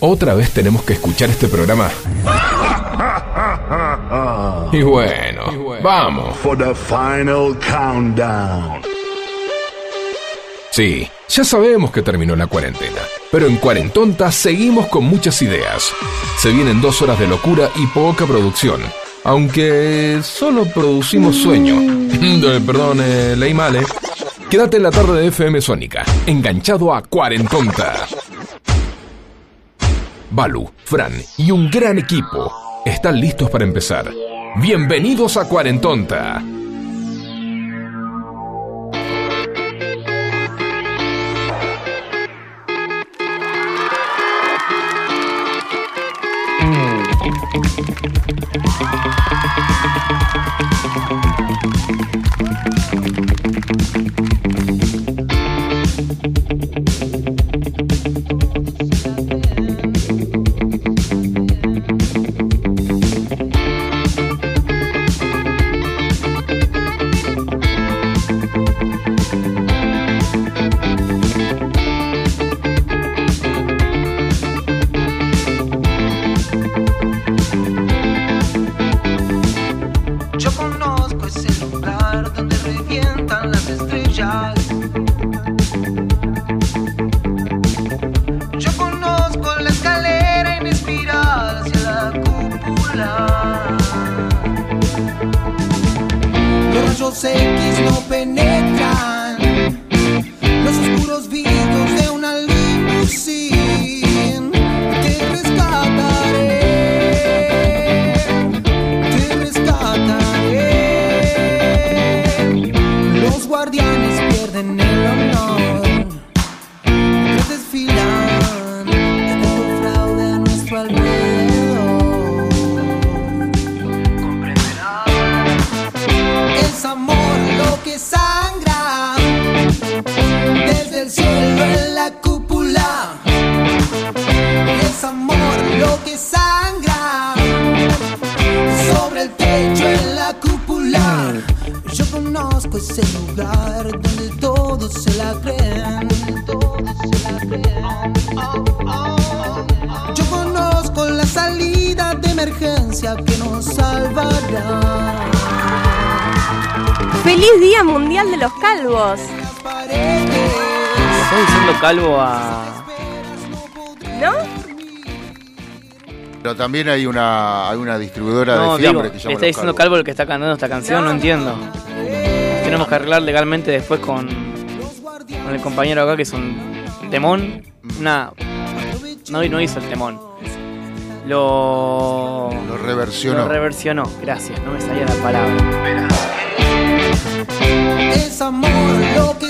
¿Otra vez tenemos que escuchar este programa? Y bueno, vamos. For the final countdown. Sí, ya sabemos que terminó la cuarentena, pero en Cuarentonta seguimos con muchas ideas. Se vienen dos horas de locura y poca producción, aunque solo producimos sueño. Perdón, eh, leí mal, ¿eh? Quédate en la tarde de FM Sónica, enganchado a Cuarentonta. Balu, Fran y un gran equipo están listos para empezar. Bienvenidos a Cuarentonta. Calvo a. ¿No? Pero también hay una, hay una distribuidora No, de digo, fiambre le que está llama Los diciendo Calvos. calvo el que está cantando esta canción, no, entiendo. Tenemos que arreglar legalmente después con, con el compañero acá que es un temón. Nah, no, no hizo el temón. Lo. Lo reversionó. Lo reversionó, gracias, no me salía la palabra. Es amor lo que.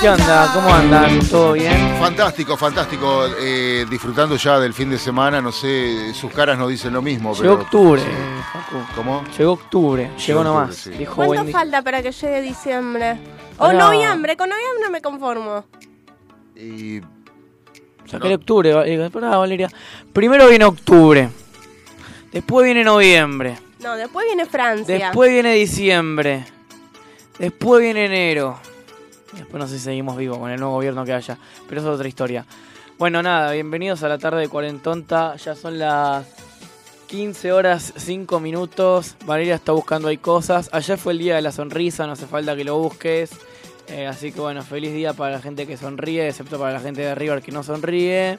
¿Qué onda? ¿Cómo andan? ¿Todo bien? Fantástico, fantástico. eh, disfrutando ya del fin de semana, no sé, sus caras no dicen lo mismo. Llegó pero, octubre, sí. Facu. ¿Cómo? Llegó octubre, llegó Llegó nomás. octubre, sí. Dijo ¿Cuánto Wendy. falta para que llegue diciembre? O Ahora- noviembre, con noviembre me conformo. Y Saqué octubre, eh, pará, Valeria. Primero viene octubre. Después viene noviembre. No, después viene Francia. Después viene diciembre. Después viene enero. Después no sé si seguimos vivos con el nuevo gobierno que haya. Pero eso es otra historia. Bueno, nada, bienvenidos a la tarde de Cuarentonta. Ya son las 15 horas 5 minutos. Valeria está buscando ahí cosas. Ayer fue el día de la sonrisa, no hace falta que lo busques. Eh, así que bueno, feliz día para la gente que sonríe, excepto para la gente de River que no sonríe.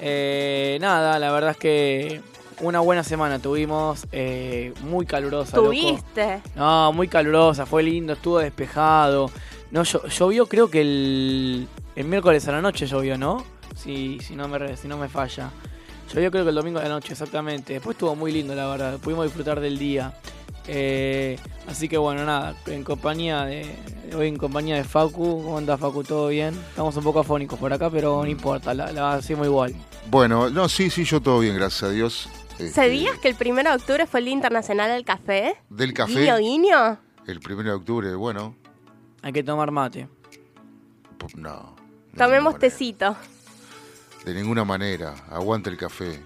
Eh, nada, la verdad es que una buena semana tuvimos, eh, muy calurosa. loco. Tuviste. No, muy calurosa, fue lindo, estuvo despejado. No, llo- llovió creo que el, el miércoles a la noche llovió, ¿no? Si, si, no me, re- si no me falla. Llovió creo que el domingo a la noche, exactamente. Después estuvo muy lindo, la verdad. Pudimos disfrutar del día. Eh, así que bueno, nada, en compañía de. Hoy en compañía de Facu. ¿Cómo anda Facu? ¿Todo bien? Estamos un poco afónicos por acá, pero no importa, la, la hacemos igual. bueno, no, sí, sí, yo todo bien, gracias a Dios. Este, ¿Sabías que el 1 de octubre fue el Día Internacional del Café? Del Guiño, café, guiño. el primero de octubre, bueno, Hay que tomar mate. pues no. de Tomemos ninguna tecito. manera. De ninguna manera, aguante el café.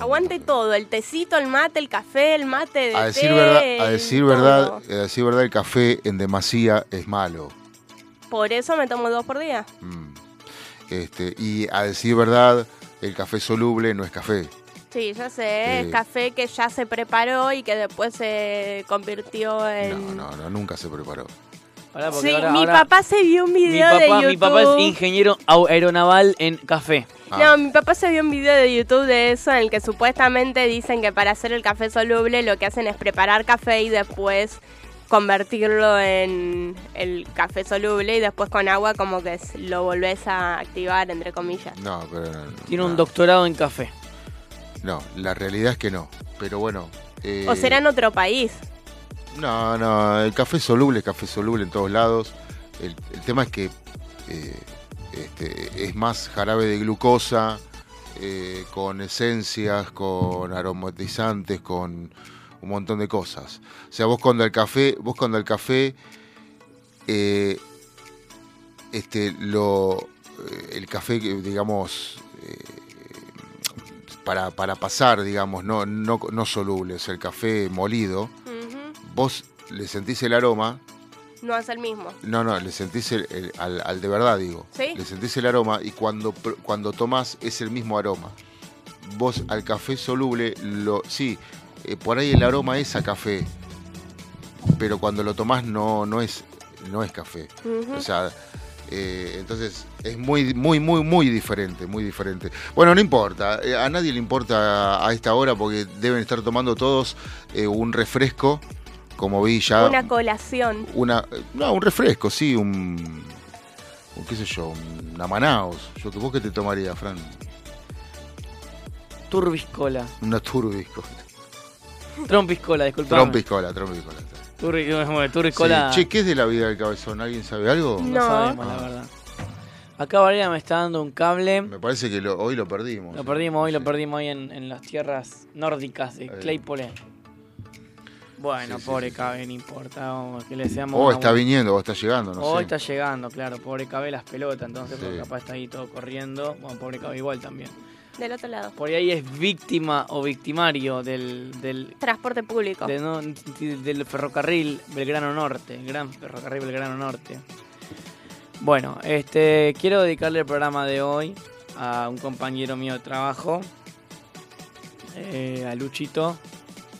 Aguante todo, el tecito, el mate, el café, el mate de A decir té, verdad, a decir todo. verdad, a decir verdad, el café en demasía es malo. Por eso me tomo dos por día. Mm. Este, y a decir verdad, el café soluble no es café. Sí, ya sé, es Eh. café que ya se preparó y que después se convirtió en... No, no, no, nunca se preparó. Pará, porque Sí, ahora- mi ahora- papá se vio un mi video papá, de YouTube. mi papá es ingeniero au- aeronaval en café. Ah. No, mi papá se vio un video de YouTube de eso en el que supuestamente dicen que para hacer el café soluble lo que hacen es preparar café y después convertirlo en el café soluble y después con agua como que s- lo volvés a activar, entre comillas. No, pero Tiene no. un doctorado en café. No, la realidad es que no. Pero bueno. eh, O será en otro país. No, no, el café soluble, café soluble en todos lados. El, tema es que eh, este, es más jarabe de glucosa, eh, con esencias, con aromatizantes, con un montón de cosas. O sea, vos cuando el café, vos cuando el café, eh, este, lo, el café, digamos, para, para pasar, digamos, no, no, no soluble, sea, el café molido. Vos le sentís el aroma, No es el mismo. no, no, le sentís el, el- al, al de verdad, digo. ¿Sí? Le sentís el aroma y cuando, pr- cuando tomás es el mismo aroma. Vos al café soluble, lo, sí, eh, por ahí el aroma es a café, pero cuando lo tomás no, no, es, no es café. Ujú. O sea, eh, entonces es muy, muy, muy, muy diferente, muy diferente. Bueno, no importa, eh, a nadie le importa a esta hora porque deben estar tomando todos eh, un refresco, como vi ya. Una colación. una- no, un refresco, sí, un, un qué sé yo, una Manaos. Yo, ¿Vos qué te tomaría, Fran? Turbiscola. Una turbisco. Trompiscola, disculpa. Trompiscola, trompiscola. Turri, turbiscola. Sí. Che, ¿qué es de la vida del cabezón? ¿Alguien sabe algo? no, No. sabemos, la verdad. Acá Valeria me está dando un cable. Me parece que lo- hoy lo perdimos. Lo perdimos hoy, lo perdimos hoy en, en las tierras nórdicas de Eh. Claypole. Bueno, Sí, pobre sí, sí. Cabe, no importa. vamos, que le deseamos. O está buena- viniendo, o está llegando, no Hoy sé. está llegando, claro. Pobre Cabe las pelotas, entonces, Sí. porque capaz está ahí todo corriendo. Bueno, pobre Cabe igual también. Del otro lado. Por ahí es víctima o victimario del, del, Transporte público. de no- del ferrocarril Belgrano Norte, el gran ferrocarril Belgrano Norte. Bueno, este quiero dedicarle el programa de hoy a un compañero mío de trabajo, eh, a Luchito,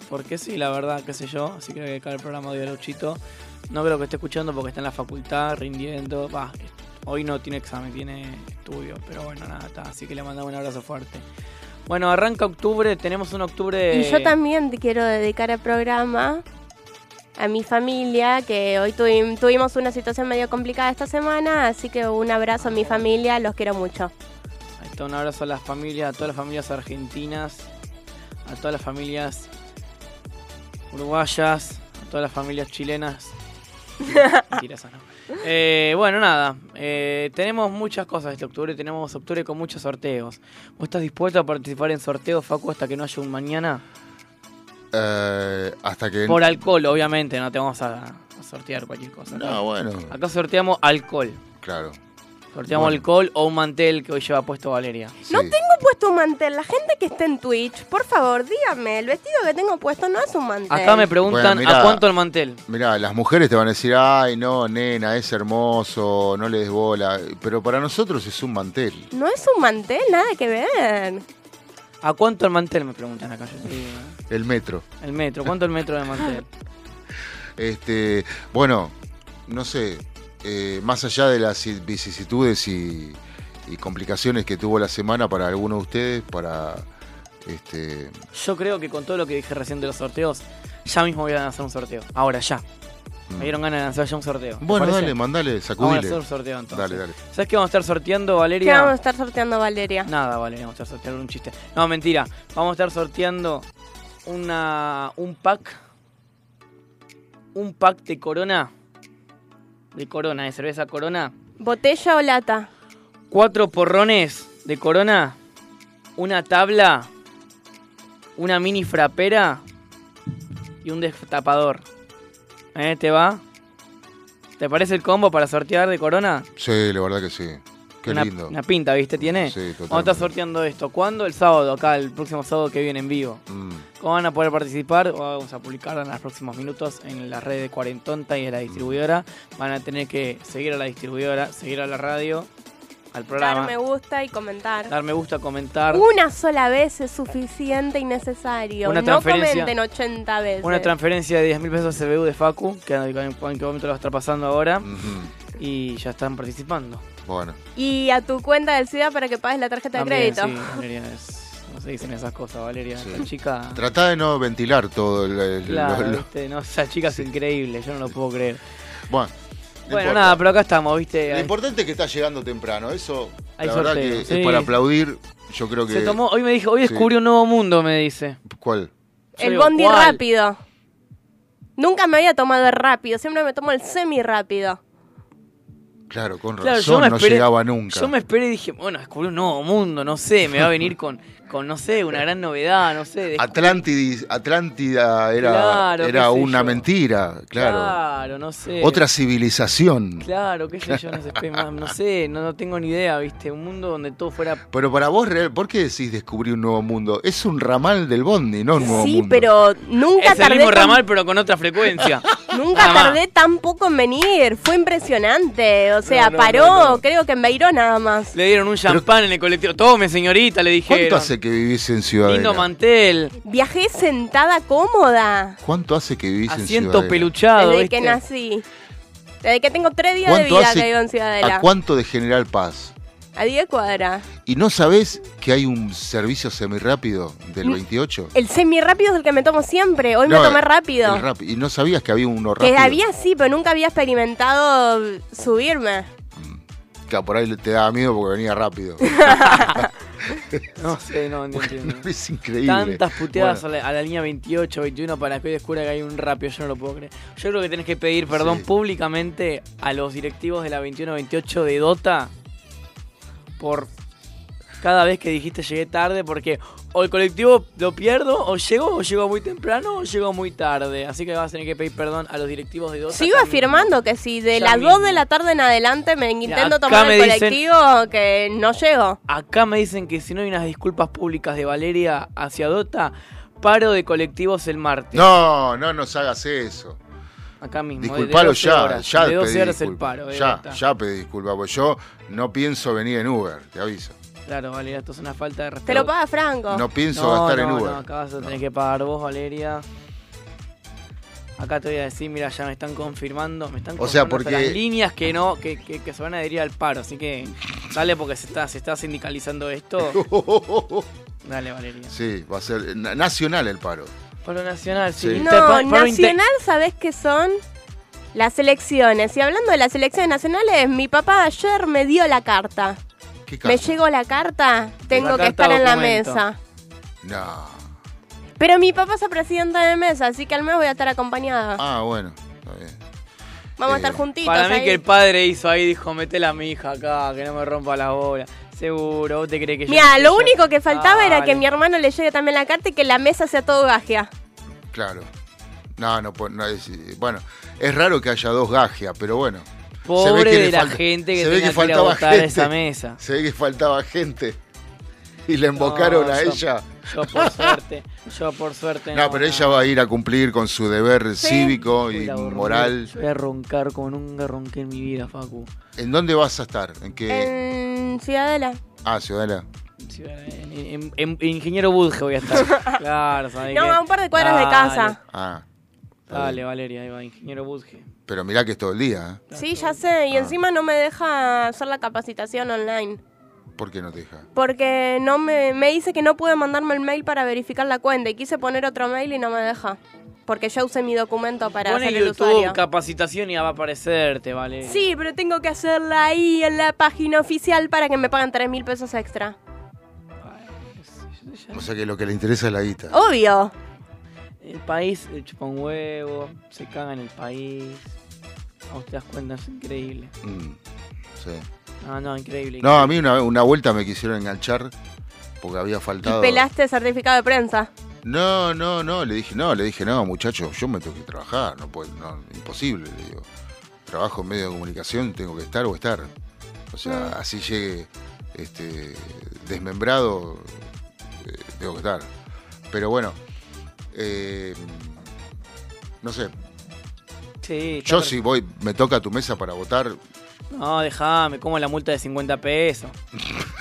porque sí, la verdad, qué sé yo, así que voy a dedicar el programa de Luchito. No creo que esté escuchando porque está en la facultad rindiendo. Va, hoy no tiene examen, tiene estudio, pero bueno, nada, está. Así que le mandamos un abrazo fuerte. Bueno, arranca octubre, tenemos un octubre. Y yo también te quiero dedicar el programa a mi familia, que hoy tuvi- tuvimos una situación medio complicada esta semana, así que un abrazo a mi familia, los quiero mucho. Ahí está, un abrazo a las familias, a todas las familias argentinas, a todas las familias uruguayas, a todas las familias chilenas. Mentira, esa no. Eh, bueno, nada, eh, tenemos muchas cosas este octubre, tenemos octubre con muchos sorteos. ¿Vos estás dispuesto a participar en sorteos, Facu, hasta que no haya un mañana? Eh, hasta que. Por alcohol, obviamente, no te vamos a, a sortear cualquier cosa. No, bueno. Acá sorteamos alcohol. Claro. Sorteamos Bueno. alcohol o un mantel que hoy lleva puesto Valeria. No tengo puesto un mantel. La gente que esté en Twitch, por favor, dígame, el vestido que tengo puesto no es un mantel. Acá me preguntan Bueno, mirá. a cuánto el mantel. Mirá, las mujeres te van a decir, ay, no, nena, es hermoso, no le des bola. Pero para nosotros es un mantel. No es un mantel, nada que ver. ¿A cuánto el mantel? Me preguntan acá. Yo te digo. El metro. El metro. ¿Cuánto el metro de mantel? Este, bueno, no sé, eh, más allá de las vicisitudes y, y complicaciones que tuvo la semana para algunos de ustedes, para este, Yo creo que con todo lo que dije recién de los sorteos, ya mismo voy a hacer un sorteo. Ahora, ya. Me dieron ganas de lanzar ya un sorteo. ¿Te mm. bueno, dale, mandale, Vamos a sacudile. hacer un sorteo entonces. Dale, dale. ¿Sabes qué vamos a estar sorteando, ¿Qué Valeria? vamos a estar sorteando, Valeria? Nada, Valeria, vamos a estar sorteando un chiste. No, mentira. Vamos a estar sorteando una un pack. Un pack de corona. De corona, de cerveza corona. ¿Botella o lata? cuatro porrones de corona, una tabla, una mini frapera y un destapador. ¿Eh? ¿Te va? ¿Te parece el combo para sortear de corona? Sí, la verdad que sí. Qué una, lindo. una pinta, ¿viste? ¿Tiene? Sí, totalmente. Vamos a estar sorteando esto. ¿Cuándo? El sábado, acá, el próximo sábado que viene en vivo. Mm, ¿Cómo van a poder participar? Vamos a publicar en los próximos minutos en la red de Cuarentonta y de la distribuidora. Van a tener que seguir a la distribuidora, seguir a la radio al Dar programa. me gusta y comentar. Dar me gusta, comentar. Una sola vez es suficiente y necesario. Una no transferencia- comenten 80 veces. Una transferencia de 10 mil pesos a CBU de Facu, que en qué momento lo va a estar pasando ahora. Y ya están participando. Bueno, Y a tu cuenta del SIDA para que pagues la tarjeta de crédito. Sí, Valeria, es- no se dicen esas cosas, Valeria. Sí. Esa chica. trata de no ventilar todo el, el- Claro, lo- lo- ¿viste? No, esa chica es increíble, yo no lo puedo creer. Bueno, no Bueno, importa. nada, pero acá estamos, ¿viste? Lo importante es que está llegando temprano. Eso, Hay la verdad sorteo, que sí. es para aplaudir. Yo creo que. Se tomó, hoy me dijo, hoy Sí. descubrió un nuevo mundo, me dice. ¿Cuál? Yo El digo, bondi ¿cuál? rápido. Nunca me había tomado el rápido, siempre me tomo el semi rápido. Claro, con Claro, razón, no llegaba nunca. Yo me esperé y dije, bueno, descubrí un nuevo mundo, no sé, me va a venir con, con no sé, una gran novedad, no sé. descubrí- Atlántidis- Atlántida era, Claro, era una yo. mentira, claro. Claro, no sé. Otra civilización. Claro, qué sé yo, no sé, no sé, no, no tengo ni idea, viste, un mundo donde todo fuera... Pero para vos, real- ¿por qué decís descubrir un nuevo mundo? Es un ramal del bondi, no un nuevo Sí, mundo. pero nunca Es el tardé mismo tan- ramal, pero con otra frecuencia. Nunca tardé tan poco en venir, fue impresionante. O sea, No, no, paró, no, no. creo que en Beiró nada más. Le dieron un champán en el colectivo. Tome, señorita, le dijeron. ¿Cuánto hace que vivís en Ciudadela? Lindo mantel, Viajé sentada cómoda ¿Cuánto hace que vivís en asiento Ciudadela? peluchado, desde ¿viste? que nací. Desde que tengo tres días de ¿Cuánto vida hace- que vivo en Ciudadela. ¿A cuánto de General Paz? A 10 cuadras. ¿Y no sabés que hay un servicio semirápido del Mm. 28? El semi rápido es el que me tomo siempre. Hoy No, me tomé rápido. el. ¿Y no sabías que había uno que rápido? había sí, pero nunca había experimentado subirme. Que por ahí te daba miedo porque venía rápido. No sé, no, no entiendo. es increíble. Tantas puteadas Bueno, a, la, a la línea 28, 21 para que hoy descubra que hay un rápido, yo no lo puedo creer. Yo creo que tenés que pedir perdón Sí. públicamente a los directivos de la 21-28 de Dota por cada vez que dijiste llegué tarde, porque o el colectivo lo pierdo, o llego, o llego muy temprano, o llego muy tarde. Así que vas a tener que pedir perdón a los directivos de Dota. Sigo afirmando que si de Ya las mismo. 2 de la tarde en adelante me intento acá tomar me el dicen- colectivo, que no llego. Acá me dicen que si no hay unas disculpas públicas de Valeria hacia Dota, paro de colectivos el martes. No, no nos hagas eso. Acá mismo. Disculpalo 12 ya, horas. ya De 12 pedí horas el paro. eh, Ya, ya pedí disculpas, porque yo no pienso venir en Uber, te aviso. Claro, Valeria, esto es una falta de respeto. Te lo paga Franco. No pienso no, gastar no, en Uber. No, acá vas a tener No. que pagar vos, Valeria. Acá te voy a decir, mira, ya me están confirmando, me están O sea, confirmando hasta porque- las líneas que no, que, que, que se van a adherir al paro, así que dale porque se está, se está sindicalizando esto. Dale, Valeria. sí, va a ser na- nacional el paro. Paro nacional, sí. No, nacional, ¿sabés qué son? Las elecciones. Y hablando de las elecciones nacionales, mi papá ayer me dio la carta. ¿Qué Me carta? llegó la carta, tengo que carta estar en la mesa. No. Pero mi papá es el presidente de mesa, así que al menos voy a estar acompañada. Ah, bueno, está bien. Vamos a eh, estar juntitos. Para mí ahí. que el padre hizo ahí, dijo, metela a mi hija acá, que no me rompa la bola. Seguro, vos te crees que yo Mira, lo único que faltaba era que mi hermano le llegue también la carta y que la mesa sea todo gagia. Claro. No, no, puede- no es, bueno, es raro que haya dos gajias, pero bueno. Pobre que le de la falta- gente que se ve tenga que que ir a faltaba votar a gente. esa mesa. Se ve que faltaba gente. Y le embocaron No, a yo- ella. Yo por suerte, yo por suerte No, pero ella va a ir a cumplir con su deber Sí. cívico y moral. Yo voy a roncar como nunca ronqué en mi vida, Facu. ¿En dónde vas a estar? ¿En qué? En Ciudadela. Ah, Ciudadela. En, en- en- en Ingeniero Budge voy a estar. Claro, ¿sabes No, qué? a un par de cuadras de Dale, casa. Ah. Dale. Valeria, ahí va, Ingeniero Budge. Pero mirá que es todo el día, ¿eh? Sí, ya sé. Y Ah. encima no me deja hacer la capacitación online. ¿Por qué no te deja? Porque no me, me dice que no puede mandarme el mail para verificar la cuenta. Y quise poner otro mail y no me deja. Porque ya usé mi documento para Pone hacer el YouTube usuario. capacitación y ya va a aparecerte, vale. Sí, pero tengo que hacerla ahí en la página oficial para que me paguen 3 mil pesos extra. O sea que lo que le interesa es la guita. Obvio. El país eh, chupa un huevo, se caga en el país. A vos te das cuenta, es increíble. Mm, sí. No, no, increíble. No, a mí una, una vuelta me quisieron enganchar porque había Y faltado. pelaste certificado de prensa. No, no, no, le dije, no, le dije, no, muchacho, yo me tengo que trabajar, no puedo, no, imposible, le digo. Trabajo en medio de comunicación, tengo que estar o estar. O sea, Mm. así llegue este desmembrado, eh, tengo que estar. Pero bueno, eh, no sé, Sí, yo si voy, me toca a tu mesa para votar, No, déjame, como la multa de 50 pesos.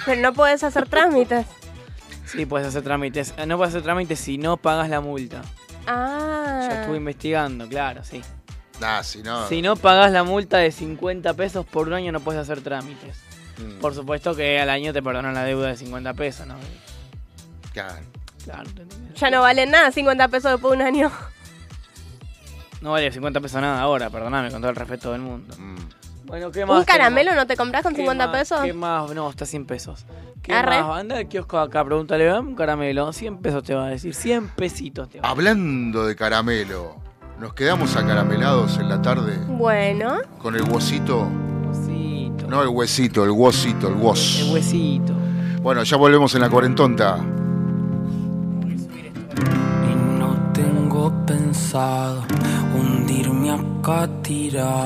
Pero no puedes hacer trámites. Sí, puedes hacer trámites. Eh, No puedes hacer trámites si no pagas la multa. Ah. Ya estuve investigando, claro, sí. Nah, si no. Si no pagas la multa de 50 pesos por un año no puedes hacer trámites. Mm, Por supuesto que al año te perdonan la deuda de 50 pesos, ¿no? claro. Claro. Ya no valen nada 50 pesos después de un año. No vale 50 pesos nada ahora, perdóname, con todo el respeto del mundo. Mm. Bueno, ¿qué más? ¿Un caramelo no te compras con ¿Qué 50 más? pesos? ¿Qué más? No, está 100 pesos. ¿Qué Arre. más? Anda al kiosco acá, pregúntale, dame un caramelo. 100 pesos te va a decir, 100 pesitos te va a decir. Hablando de caramelo, nos quedamos acaramelados en la tarde Bueno. con el huesito. Huesito. No el huesito, el huesito, el El hues. huesito. Bueno, ya volvemos en la cuarentonta. Y no tengo pensado hundirme acá tirado.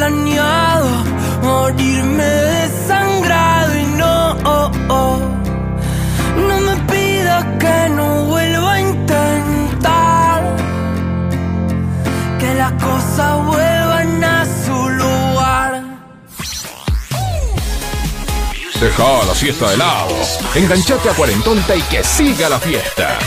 Planeado morirme desangrado. Y no, no me pidas que no vuelva a intentar. Que las cosas vuelvan a su lugar. Deja la siesta de lado. Enganchate a Cuarentonta y que siga la fiesta.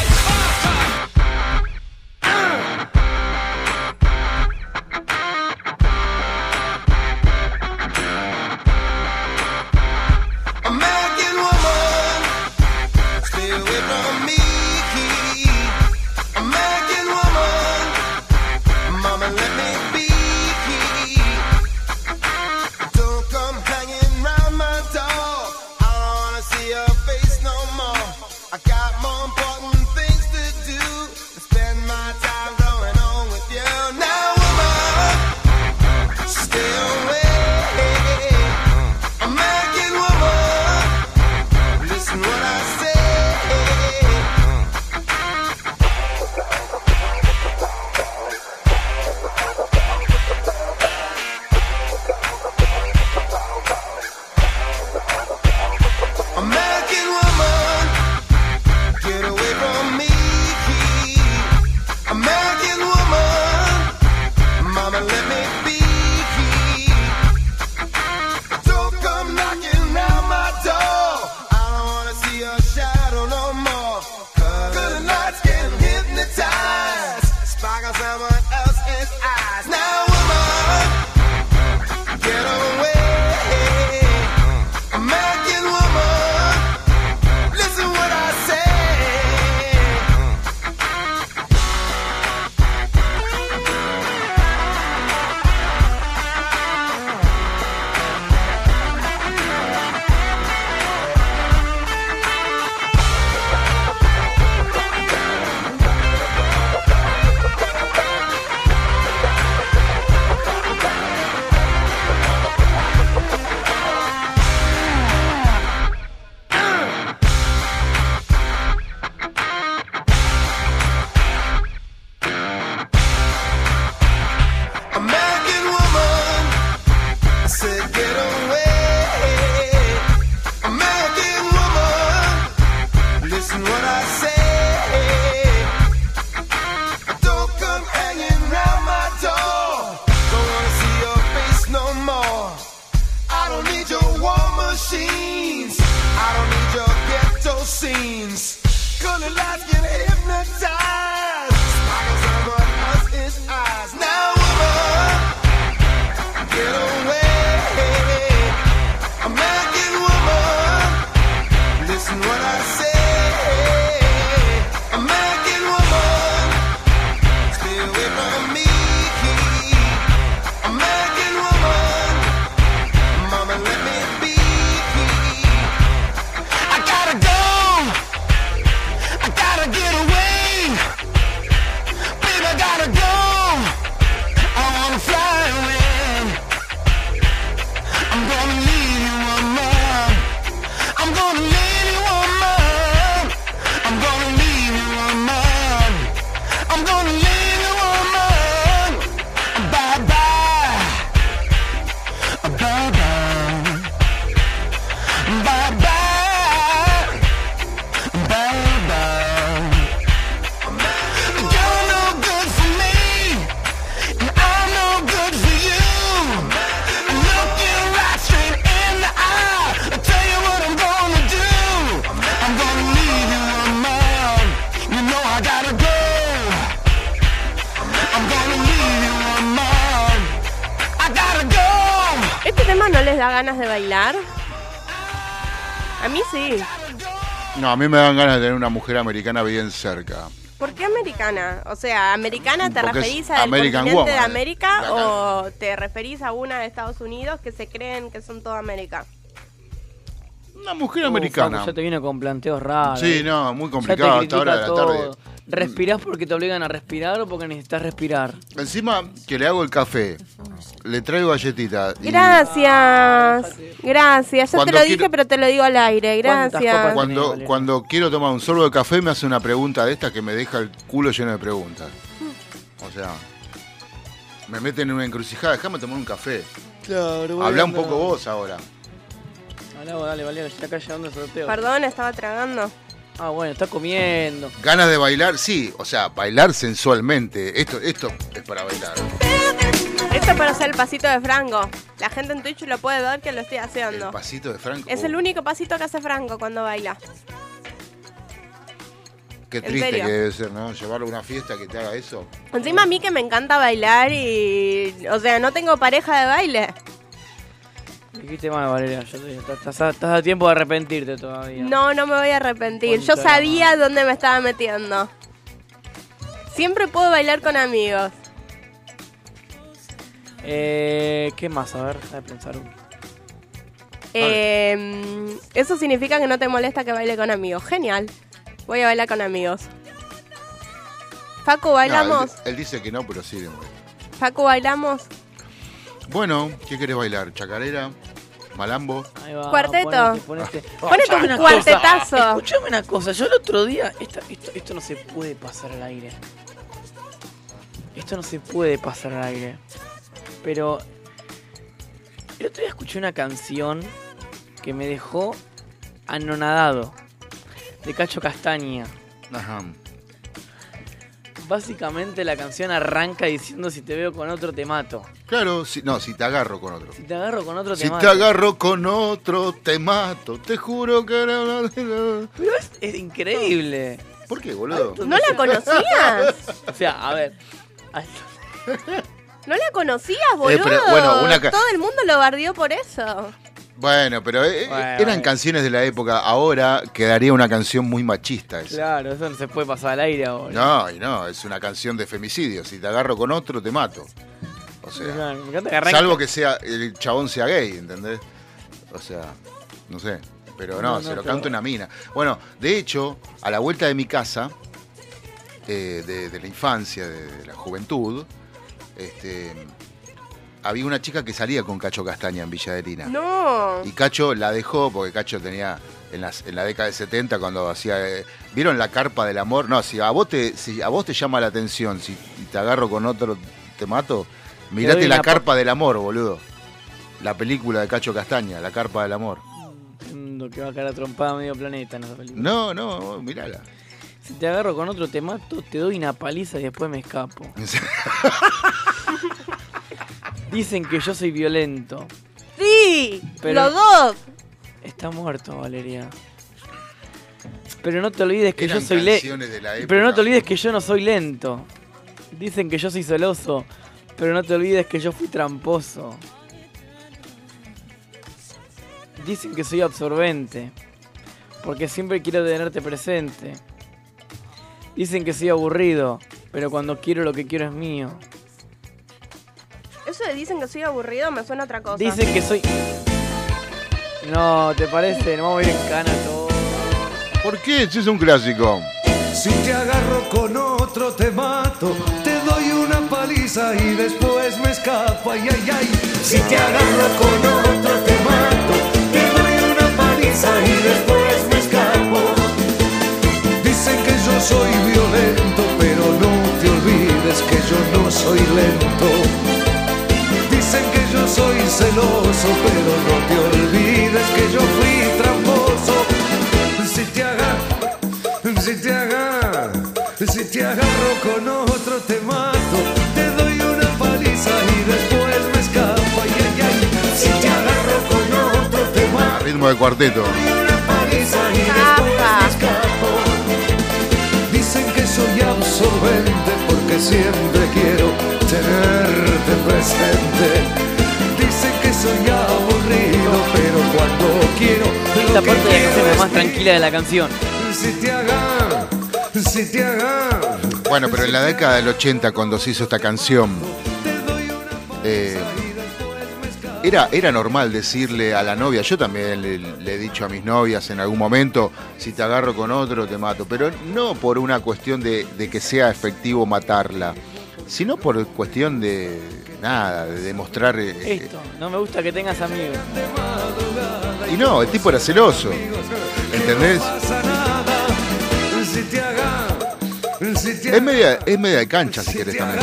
A mí me dan ganas de tener una mujer americana bien cerca. ¿Por qué americana? O sea, ¿americana te Porque referís al American continente de woman, América de o te referís a una de Estados Unidos que se creen que son toda América? Una mujer americana. Ya te viene con planteos raros. Sí, no, muy Ya te complicado a esta hora de la tarde. ¿Respirás porque te obligan a respirar o porque necesitas respirar? Encima que le hago el café, le traigo galletita. y Gracias. Gracias. Ya te Cuando lo dije, quiero- pero te lo digo al aire. ¿Cuántas Gracias. copas Cuando, Valeria. cuando quiero tomar un sorbo de café me hace una pregunta de esta que me deja el culo lleno de preguntas. O sea, me meten en una encrucijada, déjame tomar un café. Claro, Habla un poco vos ahora. Habla vos, dale, Valeria, que está acá el sorteo. Perdón, estaba tragando. Ah, bueno, está comiendo. Ganas de bailar, sí, o sea, bailar sensualmente. Esto, esto es para bailar. Esto es para hacer el pasito de Franco. La gente en Twitch lo puede ver que lo estoy El haciendo. pasito de Franco. Es el único pasito que hace Franco cuando baila. Qué ¿En triste que debe ser, ¿no? Llevarlo a una fiesta que te haga eso. Encima a mí que me encanta bailar y... O sea, no tengo pareja de baile. Dijiste mal, Valeria. Yo te- estás, a tiempo de arrepentirte todavía. No, no me voy a arrepentir. Yo sabía dónde me estaba metiendo. Siempre puedo bailar con amigos. Eh, ¿Qué más? A ver, déjame pensar uno. Eh, eso significa que no te molesta que baile con amigos. Genial. Voy a bailar con amigos. Facu, ¿bailamos? No, él, él dice que no, pero sí. de. Facu, ¿bailamos? Bueno, ¿qué querés bailar? ¿Chacarera? ¿Malambo? Ahí va, Cuarteto. ponete, ponete. Ponete Escuchame un cuartetazo. Escuchame una cosa. Yo el otro día. esta- esto, esto no se puede pasar al aire. Esto no se puede pasar al aire. Pero. El otro día escuché una canción que me dejó anonadado. De Cacho Castaña. Ajá. Básicamente la canción arranca diciendo si te veo con otro te mato. Claro, si, no, si te agarro con otro. Si te agarro con otro te Si mato. te agarro con otro, te mato. Te juro que... no- Pero es, es increíble. ¿Por qué, boludo? ¿No la conocías? O sea, a ver. ¿No la conocías, boludo? Eh, pero, bueno, una Todo el mundo lo bardeó por eso. Bueno, pero eh, Bueno, eran bueno. canciones de la época. Ahora quedaría una canción muy machista esa. Claro, eso no se puede pasar al aire ahora. No, y no, es una canción de femicidio. Si te agarro con otro, te mato. O sea, me que salvo que sea el chabón sea gay, ¿entendés? O sea, no sé. Pero no, se lo pero- canta una mina. Bueno, de hecho, a la vuelta de mi casa, eh, de, de la infancia, de, de la juventud, este, había una chica que salía con Cacho Castaña en Villadelina. No. Y Cacho la dejó porque Cacho tenía en, las- en la década de 70 cuando hacía eh, ¿Vieron la carpa del amor? No, si a vos te si a vos te llama la atención, si te agarro con otro te mato, mirate la carpa del amor, boludo. La película de Cacho Castaña, La carpa del amor. Entiendo que va a a trompada medio planeta en esa película. No, no, mirala. Si te agarro con otro te mato, te doy una paliza y después me escapo. Dicen que yo soy violento. Sí, Pero- los dos. Está muerto, Valeria. Pero no te olvides que Eran yo soy lento. Pero no te olvides que yo no soy lento. Dicen que yo soy celoso. Pero no te olvides que yo fui tramposo. Dicen que soy absorbente. Porque siempre quiero tenerte presente. Dicen que soy aburrido. Pero cuando quiero lo que quiero es mío. Eso de dicen que soy aburrido me suena a otra cosa. Dicen que soy. No, ¿te parece? No vamos a ir en cana todo. ¿Por qué? Ese es un clásico. Si te agarro con otro te mato, te doy una paliza y después me escapo, ay, ay, ay. Si te agarro con otro te mato, te doy una paliza y después me escapo. Dicen que yo soy violento, pero no te olvides que yo no soy lento. Soy celoso, pero no te olvides que yo fui tramposo. Si te agarro, si te agarro, si te agarro con otro te mato, te doy una paliza y después me escapo, ay, ay, ay. Si te agarro con otro te A mato, ritmo de cuarteto. te doy una paliza y después me escapo. Dicen que soy absorbente porque siempre quiero tenerte presente. Soy aburrido, pero cuando quiero Esta parte de la quiero canción es más tranquila de la canción. Si te agarro, si te agarro. Bueno, pero en la década del 80, cuando se hizo esta canción, eh, era, era normal decirle a la novia, yo también le, le he dicho a mis novias en algún momento, si te agarro con otro te mato, pero no por una cuestión de, de que sea efectivo matarla, sino por cuestión de nada, de demostrar... eh, Esto, no me gusta que tengas amigos. y no, el tipo era celoso, ¿entendés? Es media, es media de cancha si te también.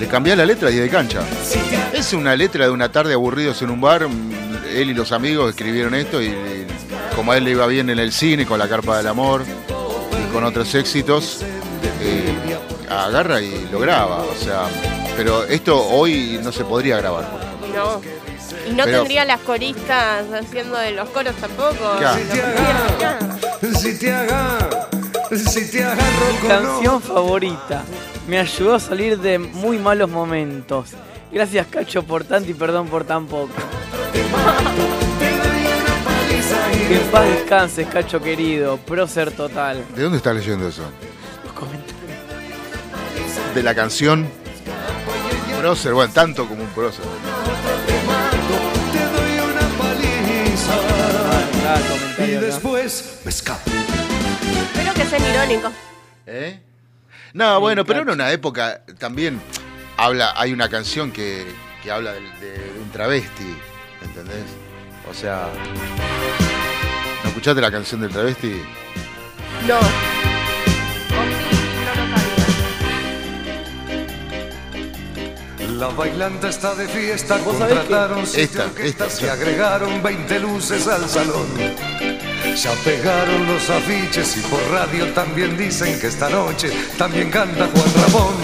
Le cambiás la letra y de cancha. Es una letra de una tarde aburridos en un bar. Él y los amigos escribieron esto y, y como a él le iba bien en el cine con La Carpa del Amor con otros éxitos, eh, agarra y lo graba. O sea, pero esto hoy no se podría grabar. No. Y no Pero- tendría las coristas haciendo de los coros tampoco. Si te agarro, si te agarro, si te agarro Mi canción favorita. Me ayudó a salir de muy malos momentos. Gracias, Cacho, por tanto y perdón por tan poco. Que en paz descanses, Cacho querido. Prócer total. ¿De dónde estás leyendo eso? Los comentarios. De la canción. Prócer, bueno, tanto como un prócer. te doy una paliza. Ah, Y después me escapo. Espero que sean irónicos. ¿Eh? No, bueno, pero en una época también habla, hay una canción que, que habla de, de un travesti, ¿entendés? O sea, ¿no escuchaste la canción del travesti? No. O sí, no lo sabía. La bailanta está de fiesta, ¿Vos sabés contrataron siete Esta, orquestas esta. y agregaron 20 luces al salón. Ya pegaron los afiches y por radio también dicen que esta noche también canta Juan Ramón.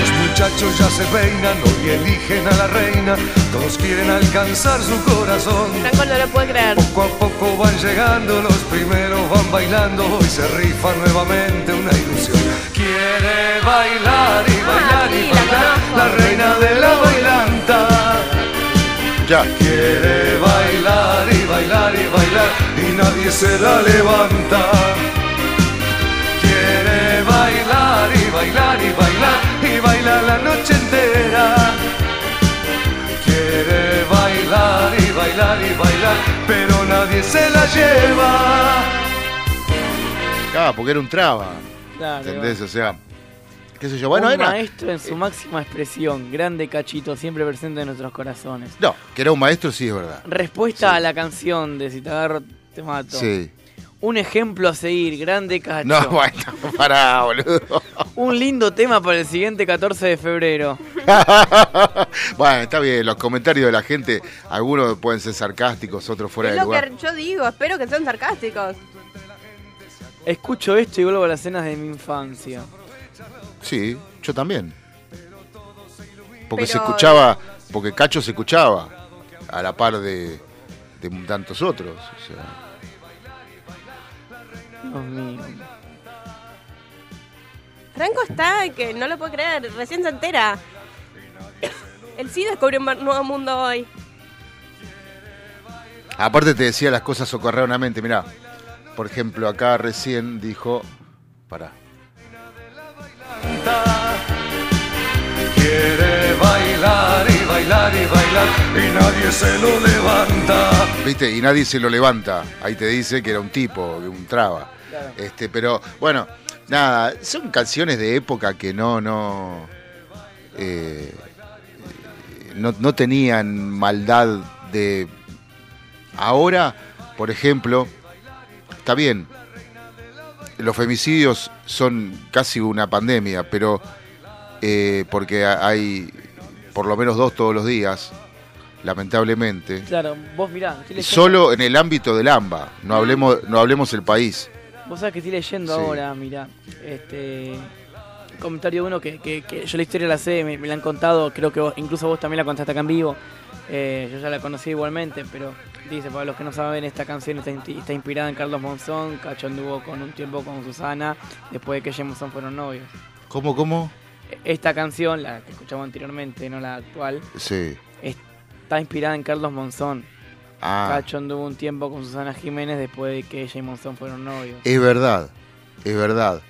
Los muchachos ya se peinan, hoy eligen a la reina, todos quieren alcanzar su corazón. Franco no lo puede creer. Poco a poco van llegando, los primeros van bailando, hoy se rifa nuevamente una ilusión. Quiere bailar y bailar sí, y la bailar, conozco. la reina de la bailanta. Ya, Quiere bailar y bailar y bailar y nadie se la levanta. Quiere bailar y bailar y bailar y bailar la noche entera. Quiere bailar y bailar y bailar, pero nadie se la lleva. ah, porque era un traba, Claro, ¿entendés? O sea, qué sé yo, bueno, un era... maestro en su máxima expresión. Grande Cachito, siempre presente en nuestros corazones. No, que era un maestro, sí es verdad. Respuesta a la canción de Si te agarro, te mato. Sí. Un ejemplo a seguir, grande Cacho. No, bueno, pará, boludo. Un lindo tema para el siguiente 14 de febrero. bueno, está bien, los comentarios de la gente, algunos pueden ser sarcásticos, otros fuera Es de lo lugar. que yo digo, espero que sean sarcásticos. Escucho esto y vuelvo a las escenas de mi infancia. Sí, yo también. Porque se Pero- escuchaba porque Cacho se escuchaba a la par de, de tantos otros. o sea. Dios mío. Franco está que no lo puedo creer, recién se entera. Él sí descubrió un nuevo mundo hoy. Aparte te decía las cosas socorronamente, mirá. Por ejemplo, acá recién dijo. Pará. Quiere bailar y bailar y bailar y nadie se lo levanta. ¿Viste? Y nadie se lo levanta. Ahí te dice que era un tipo, un traba. Este, pero bueno, nada, son canciones de época que no, no. eh, no, no tenían maldad de. Ahora, por ejemplo, está bien. Los femicidios son casi una pandemia, pero eh, porque hay por lo menos dos todos los días, lamentablemente. Claro, vos mirá, Solo en el ámbito del AMBA, no hablemos, no hablemos el país. Vos sabés que estoy leyendo Sí. ahora, mirá, este comentario de uno que, que- que yo la historia la sé, me, me la han contado, creo que vos- incluso vos también la contaste acá en vivo, eh, yo ya la conocí igualmente, pero dice, para los que no saben, esta canción está, in- está inspirada en Carlos Monzón, Cacho anduvo con un tiempo con Susana, después de que ella y Monzón fueron novios. ¿Cómo, cómo? Esta canción, la que escuchamos anteriormente, no la actual, Sí. está inspirada en Carlos Monzón. Ah, Cacho anduvo un tiempo con Susana Jiménez después de que ella y Monzón fueron novios. es verdad, es verdad.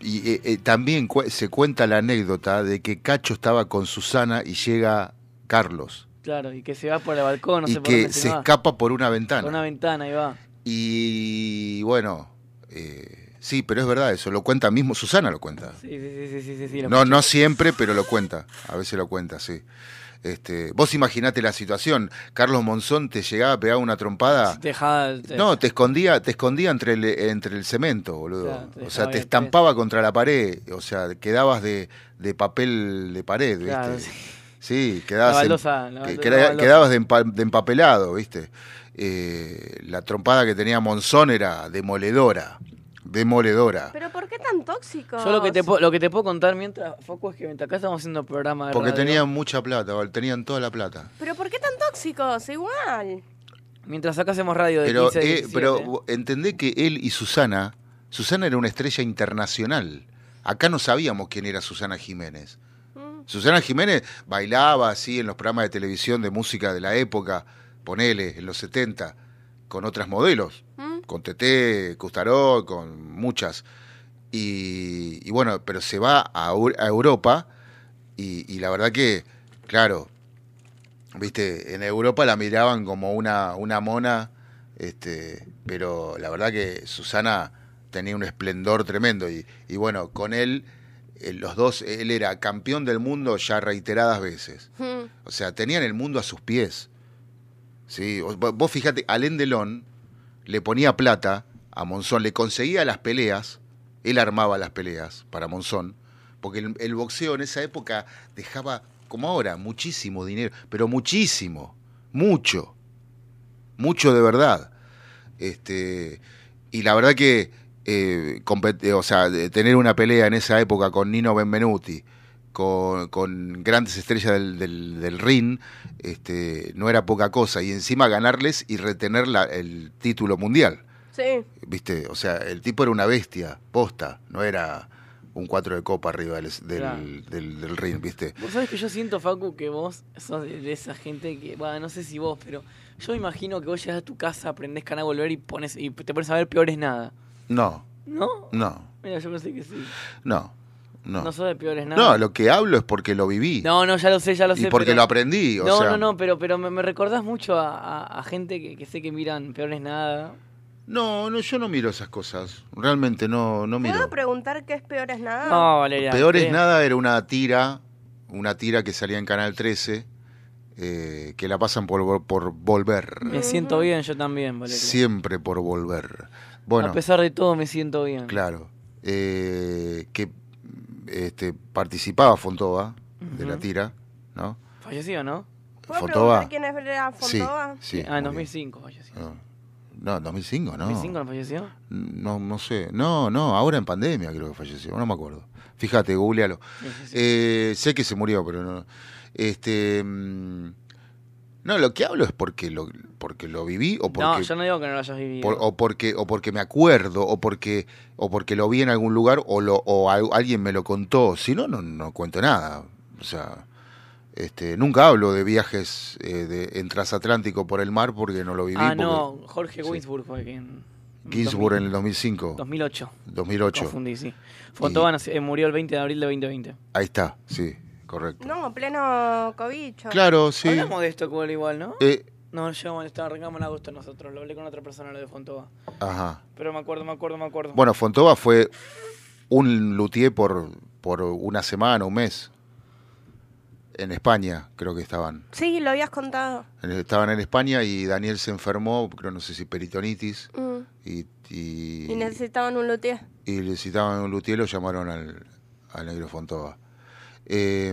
Y eh, eh, también cu- se cuenta la anécdota de que Cacho estaba con Susana y llega Carlos. Claro, y que se va por el balcón, no y sé por que dónde se escapa por una Por ventana. una ventana y va. Y bueno, eh, sí, pero es verdad eso, lo cuenta mismo, Susana lo cuenta. Sí, sí, sí, sí, sí, sí, sí, lo No, escuché. no siempre, pero lo cuenta. A veces lo cuenta, sí. Este, vos imaginate la situación. Carlos Monzón te llegaba a pegar una trompada. Dejaba- te- No, te escondía, te escondía entre el, entre el cemento, boludo. Claro, te o sea, te estampaba contra la pared. O sea, quedabas de, de papel de pared, ¿viste? Sí. sí. quedabas, en- baldosa, la que- baldo- queda- la baldosa. quedabas de, empa- de empapelado, ¿viste? Eh, la trompada que tenía Monzón era demoledora. Demoledora. Pero ¿por qué tan tóxicos? Yo lo que, te, puedo- lo que te puedo contar mientras, Foco, es que mientras acá estamos haciendo programa de Porque radio, tenían mucha plata, tenían toda la plata. Pero ¿por qué tan tóxicos? Igual. Mientras acá hacemos radio de Pero, 15 a eh, 17. pero entendé que él y Susana, Susana era una estrella internacional. Acá no sabíamos quién era Susana Jiménez. Mm. Susana Jiménez bailaba así en los programas de televisión de música de la época, ponele, en los 70, con otras modelos. Con Teté, Custaró, con muchas. Y, y bueno, pero se va a, Eu- a Europa y, y la verdad que, claro, viste, en Europa la miraban como una, una mona, este, pero la verdad que Susana tenía un esplendor tremendo y, y bueno, con él, eh, los dos, él era campeón del mundo ya reiteradas veces. Mm. O sea, tenían el mundo a sus pies. ¿Sí? Vos vos fíjate, Alain Delon le ponía plata a Monzón, le conseguía las peleas, él armaba las peleas para Monzón, porque el, boxeo en esa época dejaba, como ahora, muchísimo dinero, pero muchísimo, mucho, mucho de verdad. Este, y la verdad que, eh, o sea, tener una pelea en esa época con Nino Benvenuti, con, con grandes estrellas del, del, del ring, este, no era poca cosa. Y encima ganarles y retener la- el título mundial. Sí. ¿Viste? O sea, el tipo era una bestia, posta, no era un cuatro de copa arriba del, del, Claro. del- del ring, ¿viste? Vos sabés que yo siento, Facu, que vos sos de, de esa gente que, bueno, no sé si vos, pero yo imagino que vos llegas a tu casa, aprendés Cana Volver y pones y te pones a ver Peores Nada. No, ¿No? no, Mira, yo pensé que sí. no, no. No, sos de Peores Nada. No, lo que hablo es porque lo viví. No, no, ya lo sé, ya lo sé. y porque pero- lo aprendí, o no, sea. no, no, pero, pero me, me recordás mucho a, a- a gente que, que sé que miran Peores Nada. No, no, yo no miro esas cosas. Realmente no, no miro. ¿Puedo preguntar qué es peor es nada? No, Valeria. Peor es ¿qué? nada era una tira, una tira que salía en Canal 13, eh, que la pasan por, por volver. Me siento bien, yo también, Valeria. Siempre por volver. Bueno, a pesar de todo, me siento bien. claro. eh, que este, participaba Fontova de la tira, ¿no? Falleció, ¿no? ¿Puedo Fontova. quién era Sí, Fontova? sí. ah, en murió. 2005 falleció. Ah, No, 2005, no. ¿2005 no falleció? No, no sé. No, no, ahora en pandemia creo que falleció, no me acuerdo. Fíjate, googlealo. Eh, sé que se murió, pero no. Este. mm, No, lo que hablo es porque lo, porque lo viví o porque. No, yo no digo que no lo hayas vivido. por- o porque o porque me acuerdo o porque o porque lo vi en algún lugar o lo o al- alguien me lo contó si no no no cuento nada o sea este nunca hablo de viajes eh, de en transatlántico por el mar porque no lo viví ah, porque no, Jorge sí. Winsburg fue quien... Ginsburg en el 2000, 2005 2008. 2008 Confundí, sí. Eh, murió el 20 de abril de 2020. ahí está sí correcto No, pleno cobicho. claro sí Hablamos de esto igual, igual, ¿no? Eh, No, llegamos, estaba arrancamos en agosto nosotros. Lo hablé con otra persona, lo de Fontova. ajá Pero me acuerdo, me acuerdo, me acuerdo. bueno Fontova fue un luthier por por una semana un mes en España creo que estaban Sí, lo habías contado. Estaban en España y Daniel se enfermó, creo no sé si peritonitis, Mm. y, y, Y necesitaban un luthier. y necesitaban un luthier, lo llamaron al, al negro Fontova. Eh,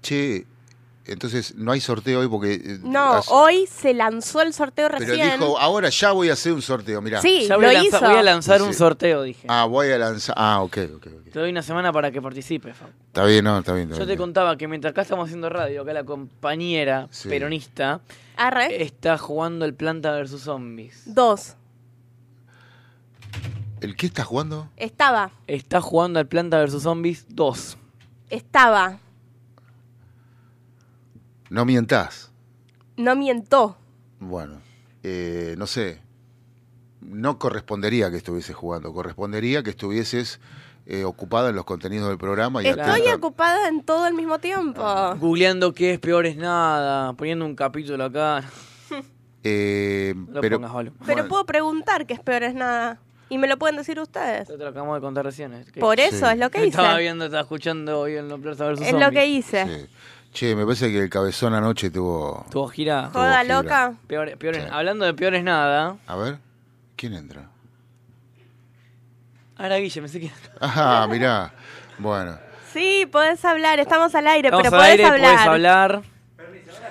che, entonces no hay sorteo hoy porque... eh, No, hace- hoy se lanzó el sorteo Pero recién. dijo, ahora ya voy a hacer un sorteo, mirá. Sí, ya voy, lo a lanzar, hizo. voy a lanzar un sorteo, dije. Ah, voy a lanzar... Ah, ok, ok, ok. Te doy una semana para que participes, Fab. Está bien, no, está bien. está Yo te contaba que mientras acá estamos haciendo radio, acá la compañera Sí. peronista Arre. está jugando el Planta versus Zombies. Dos. ¿El qué está jugando? Estaba. Está jugando al Planta versus Zombies 2. Estaba. No mientas. No mientó. Bueno, eh, no sé. No correspondería que estuviese jugando, correspondería que estuvieses eh, ocupada en los contenidos del programa y Estoy atenta. ocupada en todo al mismo tiempo. Googleando qué es peor es nada, poniendo un capítulo acá. Eh, No lo pero, pongas. Pero bueno, puedo preguntar que es peor es nada. Y me lo pueden decir ustedes. Te lo acabamos de contar recién. es que- Por eso Sí. es lo que hice. Estaba viendo, estaba escuchando hoy en los Planta versus Es Zombies. lo que hice. sí. Che, me parece que el cabezón anoche tuvo. Tuvo gira. Joda gira. loca. Peor, peor Sí. Hablando de peor es nada. A ver, ¿quién entra? Ahora Guille, me sé que. Ajá, mirá. Bueno, Sí, podés hablar. Estamos al aire, Estamos pero al podés aire, hablar. podés hablar.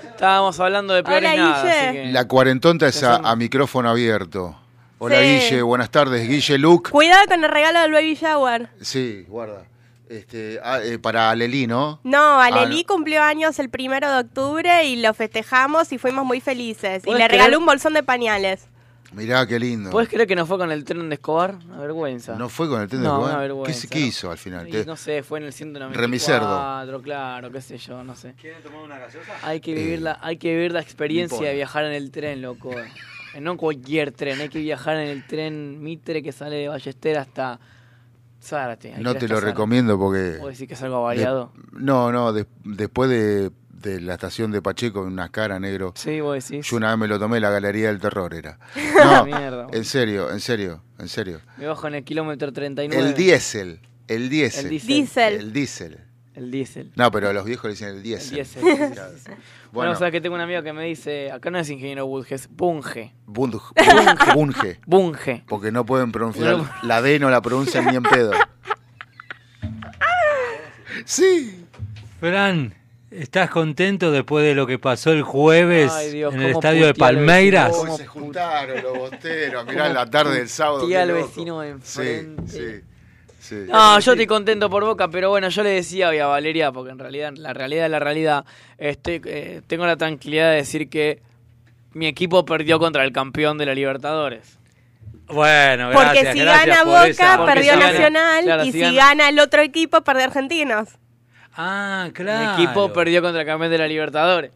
Estábamos hablando de peor Hola, es nada. Guille. así que- la cuarentonta es a, a micrófono abierto. Hola Sí. Guille, buenas tardes. Guille Luke. Cuidado con el regalo del baby shower. Sí, guarda. Este, ah, eh, para Alelí, ¿no? No, Ah, Aleli no. cumplió años el primero de octubre y lo festejamos y fuimos muy felices. Y ¿Podés le creer? regaló un bolsón de pañales. Mirá qué lindo. ¿Puedes creer que no fue con el tren de Escobar? Una vergüenza. ¿No fue con el tren de No, Escobar? una ¿Qué, vergüenza, qué hizo al final? Y ¿Qué- no sé, fue en el 194. Remicerdo. claro, qué sé yo, no sé. ¿Quieren tomar una gaseosa? Hay que Eh, vivir la, hay que vivir la experiencia de viajar en el tren, loco. No cualquier tren, hay que viajar en el tren Mitre que sale de Ballester hasta Zárate. No te lo Zárate. recomiendo porque... ¿Vos decís que es algo variado? de- no, no, de- después de, de la estación de Pacheco, una cara negro. Sí, vos decís. Yo una vez me lo tomé, la Galería del Terror era. No, mierda, en serio, en serio, en serio. Me bajo en el kilómetro 39. El diésel, el diésel. El diésel. Diesel. El diésel. El diésel. No, pero a los viejos le dicen el diésel. diésel. Claro. Bueno, Bueno, o sea que tengo un amigo que me dice, acá no es ingeniero Budge, es Bunge. Bund- Bunge. Bunge. Porque no pueden pronunciar la D, no la pronuncian ni en pedo. Sí. Fran, ¿estás contento después de lo que pasó el jueves Ay, Dios, en el estadio de Palmeiras? Se juntaron los bosteros. Mirá la tarde del sábado. qué al vecino de enfrente. sí, sí. No, yo estoy contento por Boca, pero bueno, yo le decía hoy a Valeria, porque en realidad, la realidad es la realidad, estoy, eh, tengo la tranquilidad de decir que mi equipo perdió contra el campeón de la Libertadores. Bueno, Porque gracias, si gracias gana por Boca, esa- Porque perdió si gana- Nacional. claro, y si si gana- gana el otro equipo, perdió Argentinos. Ah, claro. Mi equipo perdió contra el campeón de la Libertadores.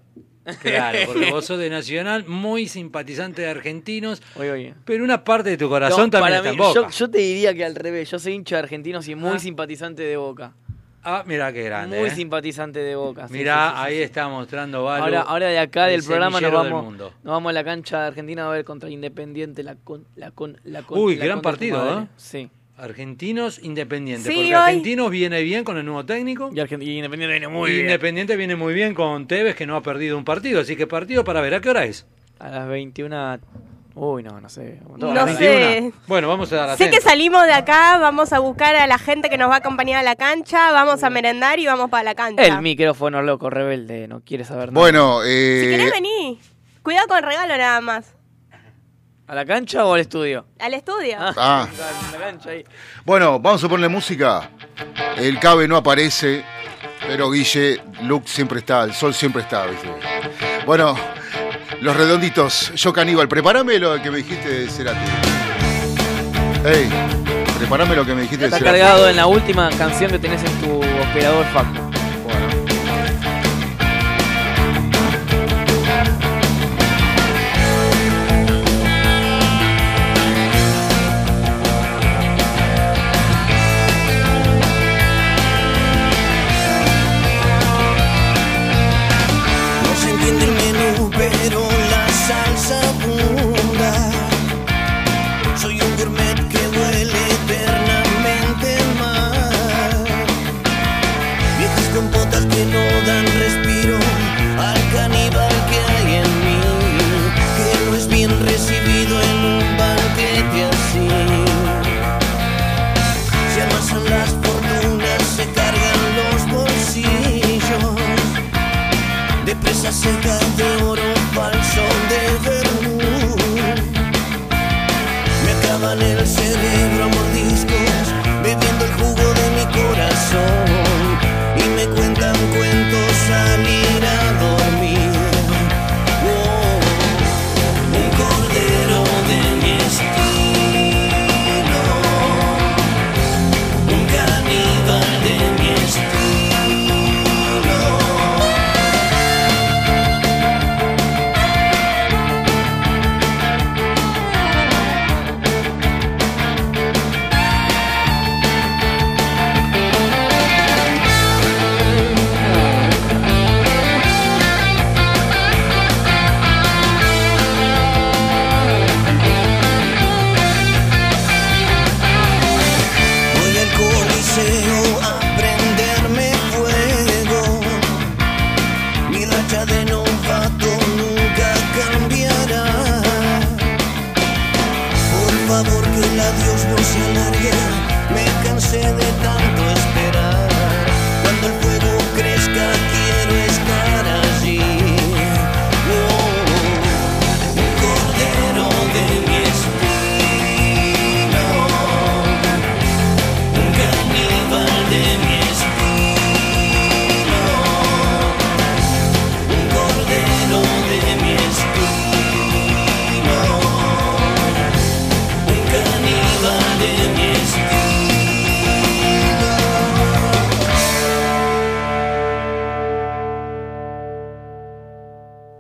Claro, porque vos sos de Nacional, muy simpatizante de argentinos, Oye, oye. pero una parte de tu corazón No, también para está mí- en Boca. Yo, yo te diría que al revés, yo soy hincha de argentinos y muy Ah. simpatizante de Boca. Ah, mira qué grande. muy ¿eh? simpatizante de Boca. sí, Mirá, sí, sí, sí, ahí sí. está mostrando Valo. Ahora, ahora de acá el del programa nos vamos, mundo. nos vamos a la cancha de Argentina a ver contra Independiente la con, la con, la con, Uy, la gran partido. ¿eh? Sí. Argentinos Independiente. Sí, porque hoy- Argentinos viene bien con el nuevo técnico. Y, Argent- y Independiente viene muy y bien. Independiente viene muy bien con Tevez, que no ha perdido un partido. Así que partido para ver. ¿A qué hora es? A las 21. Uy, no, no sé. No ¿A las sé. 21? Bueno, vamos a dar Sé que salimos de acá, vamos a buscar a la gente que nos va a acompañar a la cancha, vamos a merendar y vamos para la cancha. El micrófono loco, rebelde, no quiere saber nada. Bueno, Si eh, querés venir, cuidado con el regalo nada más. ¿A la cancha o al estudio? Al estudio. Ah. ah. Bueno, vamos a ponerle música. El cabe no aparece, pero Guille, Luke siempre está, el sol siempre está, ¿viste? Bueno, los redonditos, yo caníbal, prepárame lo que me dijiste de Cerati. Ey, prepárame lo que me dijiste de Está Cerati. cargado en la última canción que tenés en tu operador Facto.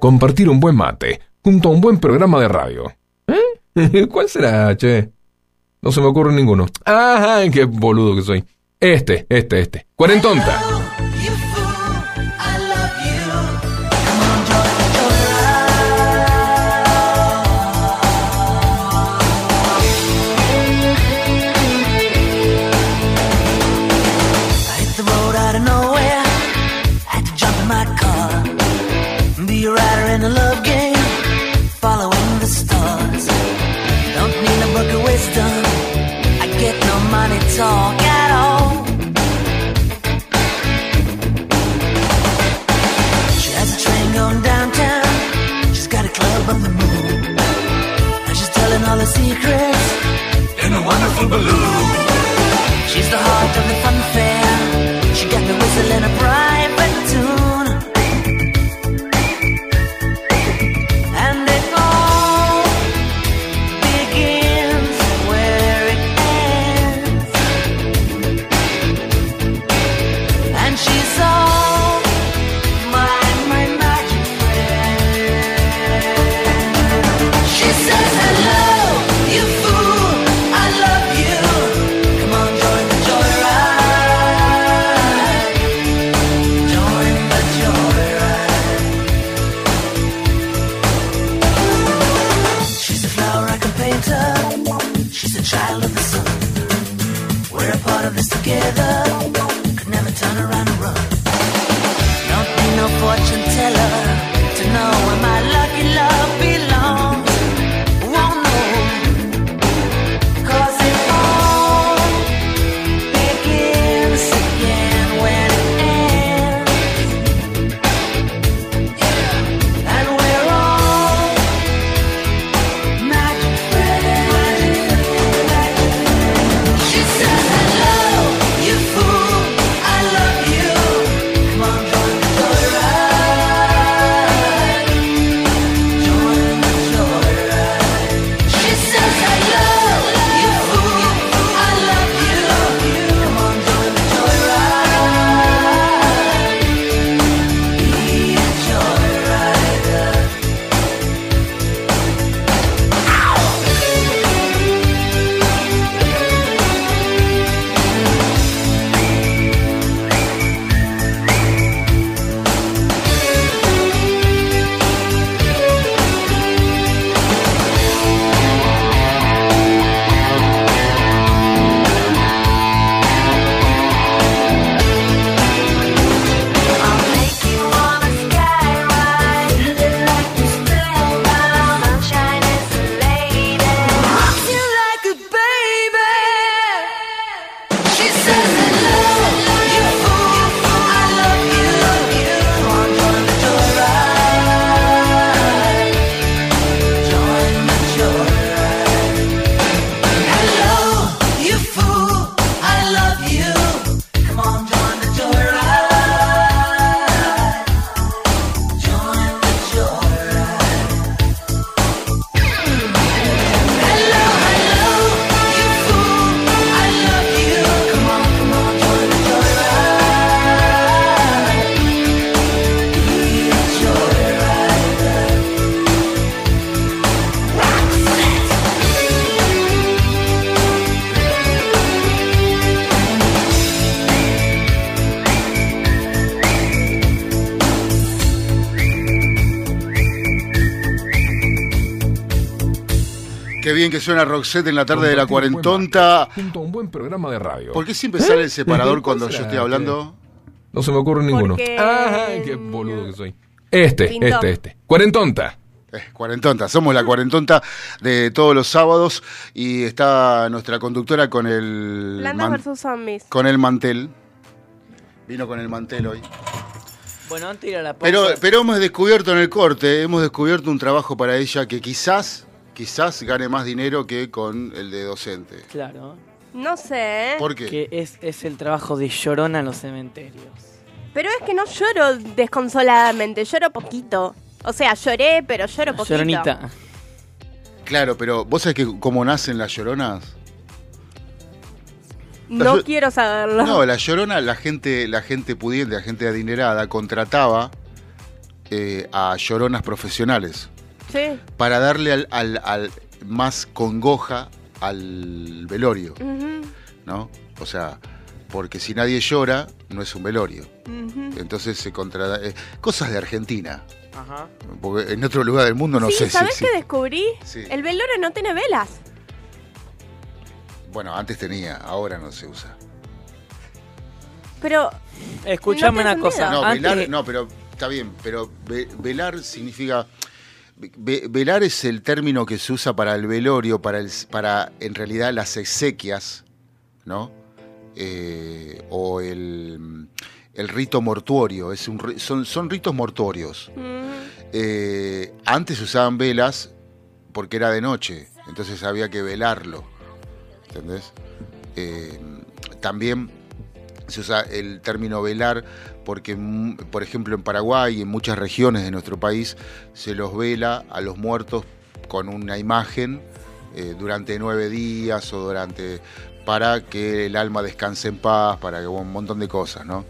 compartir un buen mate, junto a un buen programa de radio. ¿Eh? ¿Cuál será, che? No se me ocurre ninguno. Ajá, qué boludo que soy. Este, este, este. Cuarentonta. Suena Roxette en la tarde de la cuarentonta. Junto a un buen programa de radio. ¿Por qué siempre sale el separador ¿Eh? cuando ¿Cuál yo estoy hablando? No se me ocurre ninguno. Porque- Ay, qué boludo que soy. Este, este, este. Cuarentonta. Eh, cuarentonta, somos la cuarentonta de todos los sábados y está nuestra conductora con el Plantas versus zombies. con el mantel. Vino con el mantel hoy. Bueno, antes de ir a la pausa. Pero, pero hemos descubierto en el corte, hemos descubierto un trabajo para ella que quizás, quizás gane más dinero que con el de docente. Claro. No sé. ¿eh? ¿Por qué? Que es, es el trabajo de llorona en los cementerios. Pero es que no lloro desconsoladamente, lloro poquito. O sea, lloré, pero lloro poquito. Lloronita. Claro, pero vos sabés que cómo nacen las lloronas. No quiero saberlo. No, la llorona, la gente, la gente pudiente, la gente adinerada, contrataba eh, a lloronas profesionales Sí. para darle al, al- al- más congoja al velorio, ¿no? O sea, porque si nadie llora, no es un velorio. Entonces se contra eh, cosas de Argentina, Ajá. porque en otro lugar del mundo no sí, sé ¿sabes si, qué descubrí? Sí. El velorio no tiene velas. Bueno, antes tenía, ahora no se usa. Pero Escuchame No una cosa. No, antes velar, no, pero está bien, pero ve- velar significa. Ve- velar es el término que se usa para el velorio, para, el, para en realidad las exequias, ¿no? Eh, o el, el rito mortuorio, es un, son, son ritos mortuorios. mm, Eh, antes se usaban velas porque era de noche, entonces había que velarlo. ¿Entendés? Eh, también se usa el término velar porque, por ejemplo, en Paraguay y en muchas regiones de nuestro país se los vela a los muertos con una imagen eh, durante nueve días o durante para que el alma descanse en paz, para que un montón de cosas, ¿no?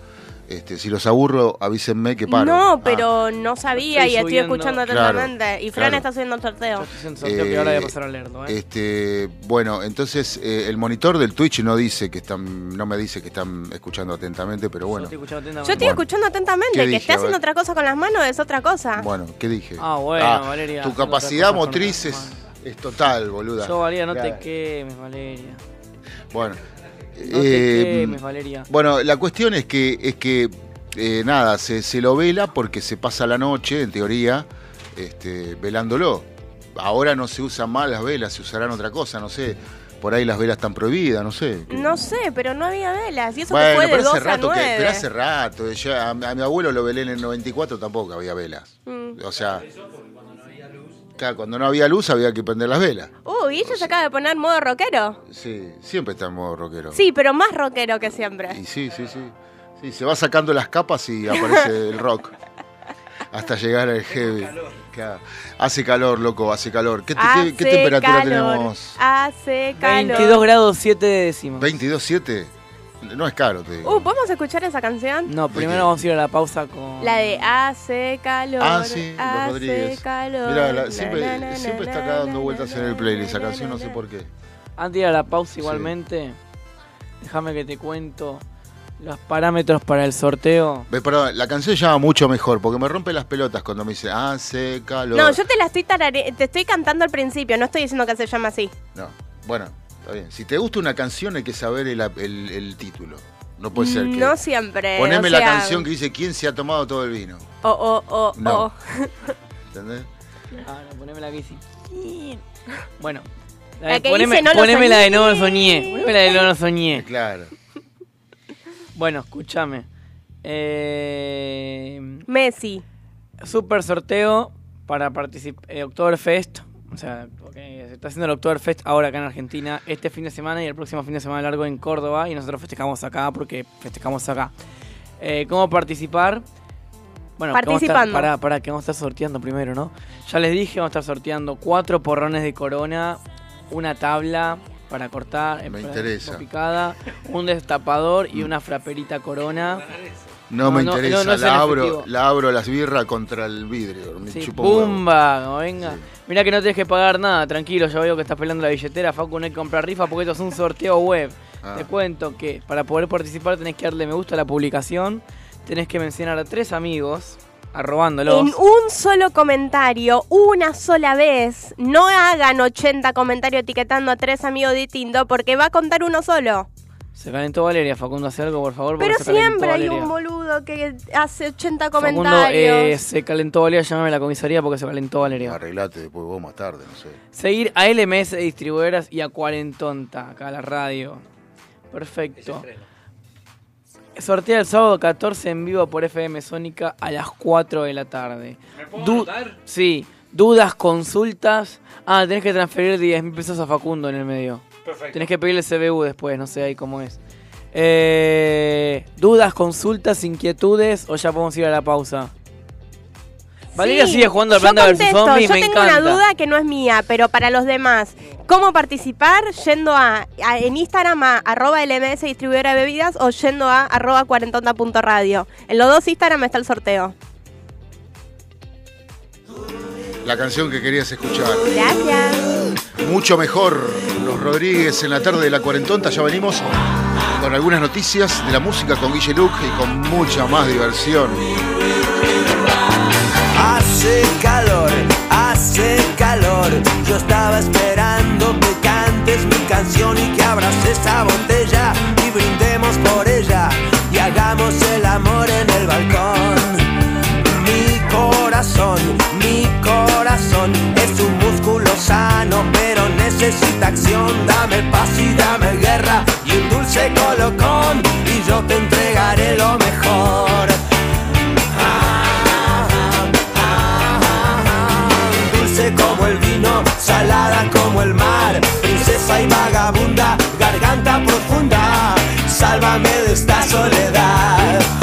Este, si los aburro, avísenme que paro. no, Ah. pero no sabía Estoy y estoy subiendo- escuchando Claro, atentamente. y Fran claro. está haciendo el Yo sorteo. estoy haciendo sorteo que ahora voy a Eh, pasar a leerlo, ¿eh? Este, bueno, entonces eh, el monitor del Twitch no dice que están, no me dice que están escuchando atentamente, pero Yo bueno. estoy escuchando atentamente. Yo estoy Bueno. escuchando atentamente. ¿Qué Que dije? esté haciendo otra cosa con las manos es otra cosa. Bueno, ¿qué dije? Ah, bueno, Valeria, Tu capacidad motriz es total, boluda. Yo, Valeria, no Claro. te quemes, Valeria. Bueno, No te eh, quemes, Valeria. bueno, la cuestión es que es que eh, nada, se, se lo vela porque se pasa la noche, en teoría, este, velándolo. Ahora no se usan más las velas, se usarán otra cosa, no sé. Por ahí las velas están prohibidas, no sé. No sé, pero no había velas. Y eso Bueno, que fue de pero 12 hace rato a que, 9. pero hace rato, ya a, a mi abuelo lo velé en el 94 tampoco había velas. Mm. O sea, claro, cuando no había luz había que prender las velas. Uy, ella se acaba de poner modo rockero. Sí, siempre está en modo rockero. Sí, pero más rockero que siempre. Y sí, sí, sí. Sí, se va sacando las capas y aparece el rock. Hasta llegar al heavy. Claro. Hace calor, loco, hace calor. ¿Qué, te- qué- qué Hace temperatura calor, tenemos? Hace calor. 22 grados 7 décimos. ¿22.7? No es caro, te digo. Uh, ¿podemos escuchar esa canción? No, qué? primero vamos a ir a la pausa con. La de Hace calor. Ah, sí, hace Rodríguez. calor. Mirá, la- siempre, na, na, siempre na, está acá dando vueltas na, en el playlist esa na, canción, no sé por qué. Antes de ir a la pausa, igualmente, déjame que te cuento los parámetros para el sorteo. Ve, perdón, la canción llama mucho mejor, porque me rompe las pelotas cuando me dice, hace calor. No, yo te la estoy tarare... te estoy cantando al principio, no estoy diciendo que se llama así. No, bueno, está bien. Si te gusta una canción hay que saber el, el- el título. No puede ser que... No siempre. Poneme o la canción que dice ¿Quién se ha tomado todo el vino? O, o, o, No. o. ¿Entendés? Ah, no, poneme la que dice. Bueno, la La de- que poneme, dice, "No poneme la de soñé". no lo soñé. Poneme la de no lo soñé. Claro. Bueno, escúchame. Eh, Messi. super sorteo para participar. Eh, Oktoberfest. O sea, porque se está haciendo el Oktoberfest ahora acá en Argentina. Este fin de semana y el próximo fin de semana largo en Córdoba. Y nosotros festejamos acá porque festejamos acá. Eh, ¿Cómo participar? Bueno, Participando. Para, para que vamos a estar sorteando primero, ¿no? Ya les dije, vamos a estar sorteando cuatro porrones de corona, una tabla para cortar, eh, Me para- interesa. picada, un destapador y una fraperita corona. No, No, me interesa. no, no la, abro, la abro las birras contra el vidrio. Me Sí. ¡Pumba! como venga. Sí. Mirá que no tenés que pagar nada, tranquilo, yo veo que estás pelando la billetera, Facu, no hay que comprar rifa porque esto es un sorteo web. Ah. Te cuento que para poder participar tenés que darle me gusta a la publicación, tenés que mencionar a tres amigos arrobándolos. En un solo comentario, una sola vez. No hagan 80 comentarios etiquetando a tres amigos distintos porque va a contar uno solo. Se calentó Valeria, Facundo, hace algo, por favor. Pero se siempre hay Valeria. un boludo que hace 80 Facundo, comentarios. eh, se calentó Valeria, llámame a la comisaría porque se calentó Valeria. Arreglate después vos más tarde, no sé. Seguir a LMS Distribuidoras y a Cuarentonta, acá a la radio. Perfecto. Sortea el sábado 14 en vivo por FM Sónica a las 4 de la tarde. Du- Sí. Dudas, consultas. Ah, tenés que transferir 10 mil pesos a Facundo en el medio. Perfecto. Tenés que pedirle CBU después, no sé ahí cómo es. Eh, dudas, consultas, inquietudes o ya podemos ir a la pausa. Valeria Sí, sigue jugando al yo Planta vs contesto, Zombies, Yo me tengo encanta. una duda que no es mía, pero para los demás. ¿Cómo participar? Yendo a, a- en Instagram a arroba LMS distribuidora de bebidas o yendo a arroba cuarentonta.radio. En los dos Instagram está el sorteo. La canción que querías escuchar. Gracias. Mucho mejor. Los Rodríguez en la tarde de la cuarentonta. Ya venimos con algunas noticias de la música con Guille Luc y con mucha más diversión. Hace calor, hace calor. Yo estaba esperando que cantes mi canción y que abras esa botella y brindemos por ella y hagamos el amor en el balcón. Mi corazón, es un músculo sano, pero necesita acción. Dame paz y dame guerra y un dulce colocón y yo te entregaré lo mejor. dulce como el vino, salada como el mar, princesa y vagabunda, garganta profunda, sálvame de esta soledad.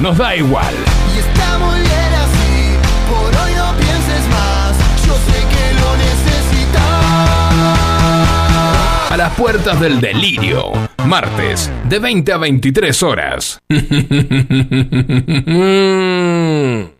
Nos da igual. Y está muy bien así, por hoy no pienses más. Yo sé que lo necesitas. A las puertas del delirio, martes, de 20 a 23 horas.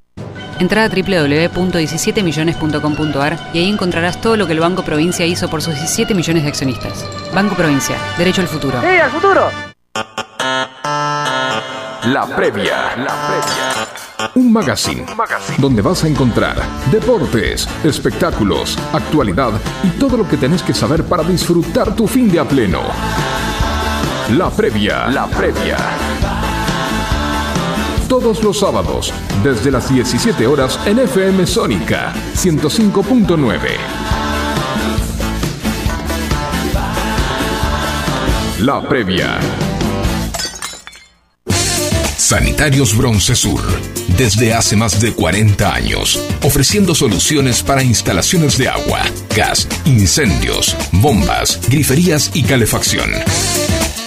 Entra a www.17millones.com.ar y ahí encontrarás todo lo que el Banco Provincia hizo por sus 17 millones de accionistas. Banco Provincia, derecho al futuro. ¡Sí, al futuro! La previa. La previa. Un magazine, donde vas a encontrar deportes, espectáculos, actualidad y todo lo que tenés que saber para disfrutar tu fin de a pleno. La previa. La previa. Todos los sábados, desde las 17 horas en FM Sónica 105.9. La previa. Sanitarios Bronce Sur. Desde hace más de 40 años, ofreciendo soluciones para instalaciones de agua, gas, incendios, bombas, griferías y calefacción.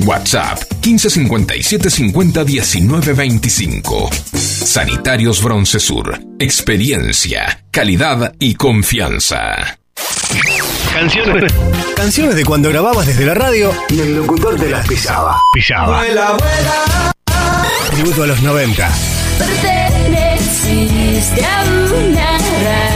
WhatsApp 1557 50 19 25. Sanitarios Broncesur. Experiencia, calidad y confianza. Canciones. Canciones de cuando grababas desde la radio y el locutor te las pisaba. Pisaba. Tributo a los 90. Perteneciste a una raza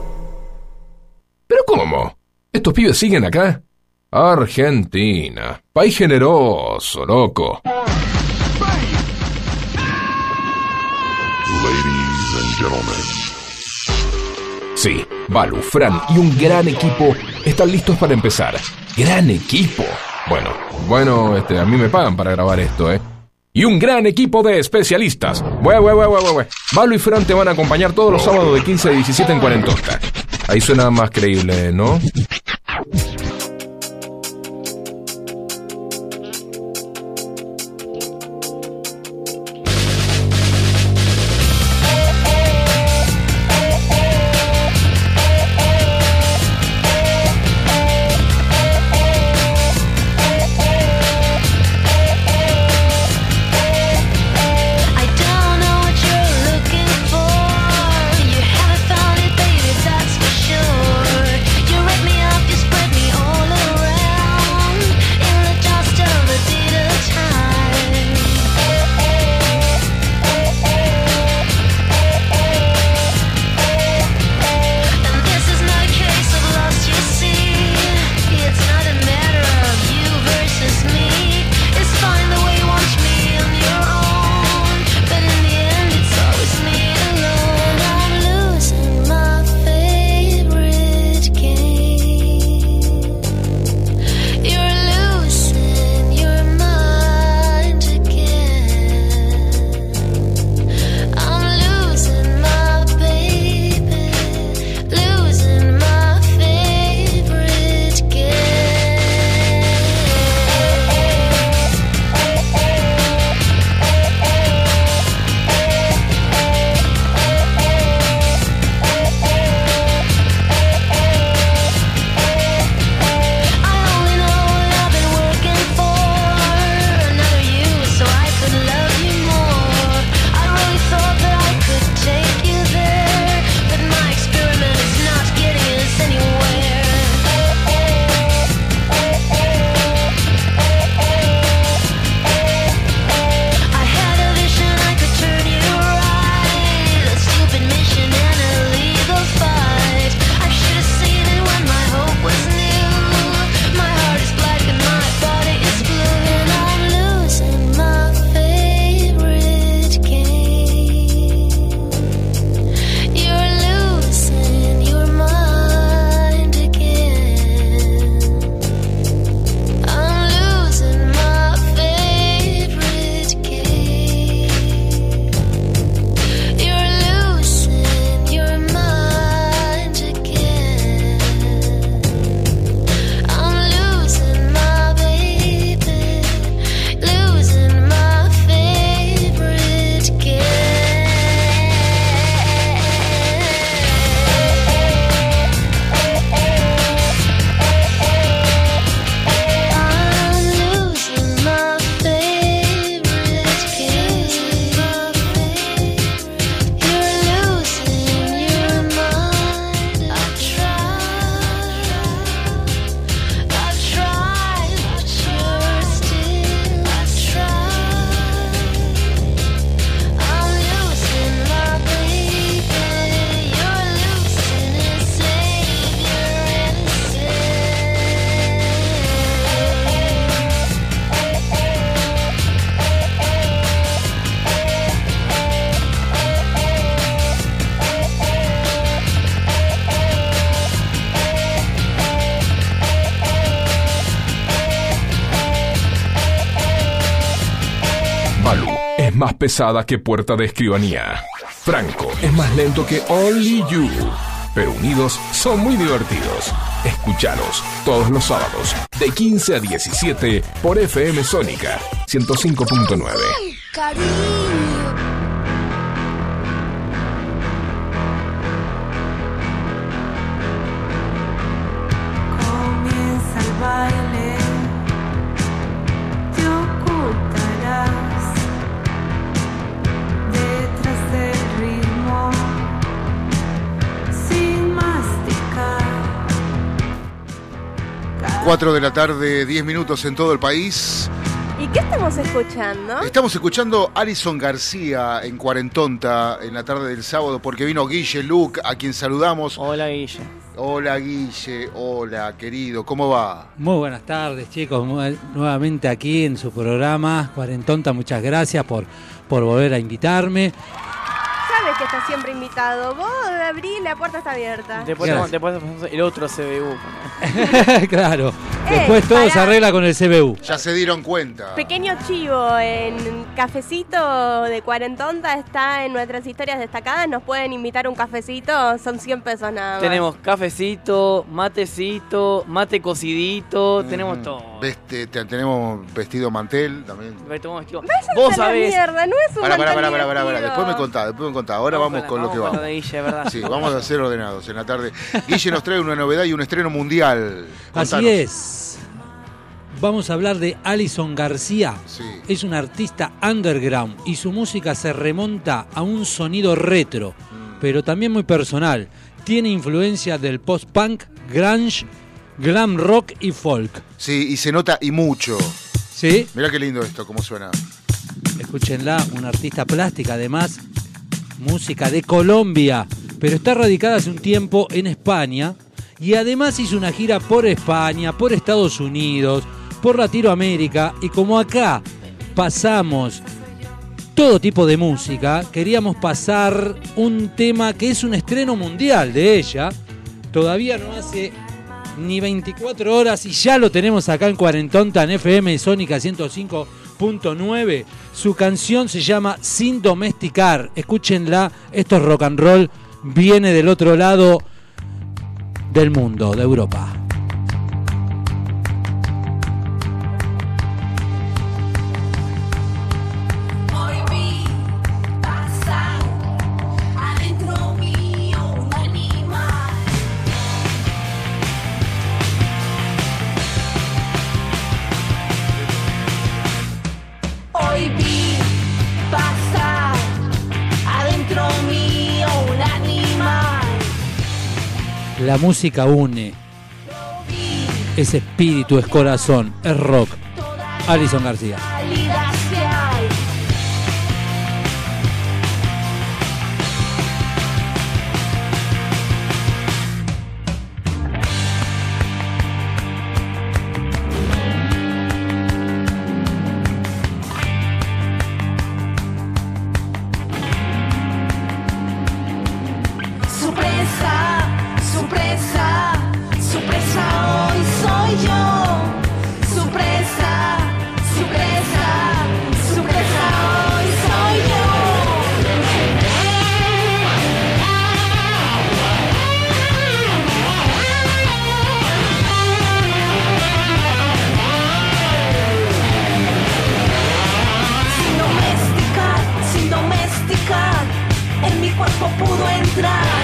¿Pero cómo? ¿Estos pibes siguen acá? Argentina. País generoso, loco. Ladies and gentlemen, Sí, Balu, Fran y un gran equipo están listos para empezar. ¡Gran equipo! Bueno, bueno, este, a mí me pagan para grabar esto, ¿eh? Y un gran equipo de especialistas. Bue, bue, bue, bue, bue. Balu y Fran te van a acompañar todos los sábados de 15 a 17 en Cuarentonta. Ahí suena más creíble, ¿no? Pesada que puerta de escribanía. Franco es más lento que Only You. Pero unidos son muy divertidos. Escucharos todos los sábados de 15 a 17 por FM Sónica 105.9. 4 de la tarde, 10 minutos en todo el país. ¿Y qué estamos escuchando? Estamos escuchando Alison García en Cuarentonta en la tarde del sábado porque vino Guille Luke, a quien saludamos. Hola Guille. Hola Guille, hola querido, ¿cómo va? Muy buenas tardes, chicos. Nuevamente aquí en su programa Cuarentonta. Muchas gracias por, por volver a invitarme. ¿Sabes que está siempre invitado. Vos abrí, la puerta está abierta. Después, después el otro CBU. claro. Después todo se arregla con el CBU. Ya se dieron cuenta. Pequeño chivo en Cafecito de Cuarentonta está en nuestras historias destacadas. Nos pueden invitar un cafecito, son 100 pesos nada más. Tenemos cafecito, matecito, mate cocidito, tenemos todo. Veste- te- tenemos vestido mantel también. Tomamos vestido. Vos sabés. mierda, no es un Pará, pará, pará, mantel pará, pará, pará. divertido. Después me contá, después me contá. Ahora Vamos vamos, con lo que vamos. Sí, vamos a ser ordenados en la tarde. Guille nos trae una novedad y un estreno mundial. Así Contanos. es. Vamos a hablar de Alison García. Es una artista underground y su música se remonta a un sonido retro, pero también muy personal. Tiene influencia del post-punk, grunge, glam rock y folk. Sí, y se nota y mucho. ¿Sí? Mirá qué lindo esto, cómo suena. Escúchenla, una artista plástica, además, música de Colombia, pero está radicada hace un tiempo en España y además hizo una gira por España, por Estados Unidos, por Latinoamérica y como acá pasamos todo tipo de música, queríamos pasar un tema que es un estreno mundial de ella. Todavía no hace ni 24 horas y ya lo tenemos acá en Cuarentonta en FM Sónica 105.9. Su canción se llama Sin Domesticar. Escúchenla, esto es rock and roll, viene del otro lado del mundo, de Europa. La música une. Es espíritu, es corazón, es rock. Alison García. Pudo entrar.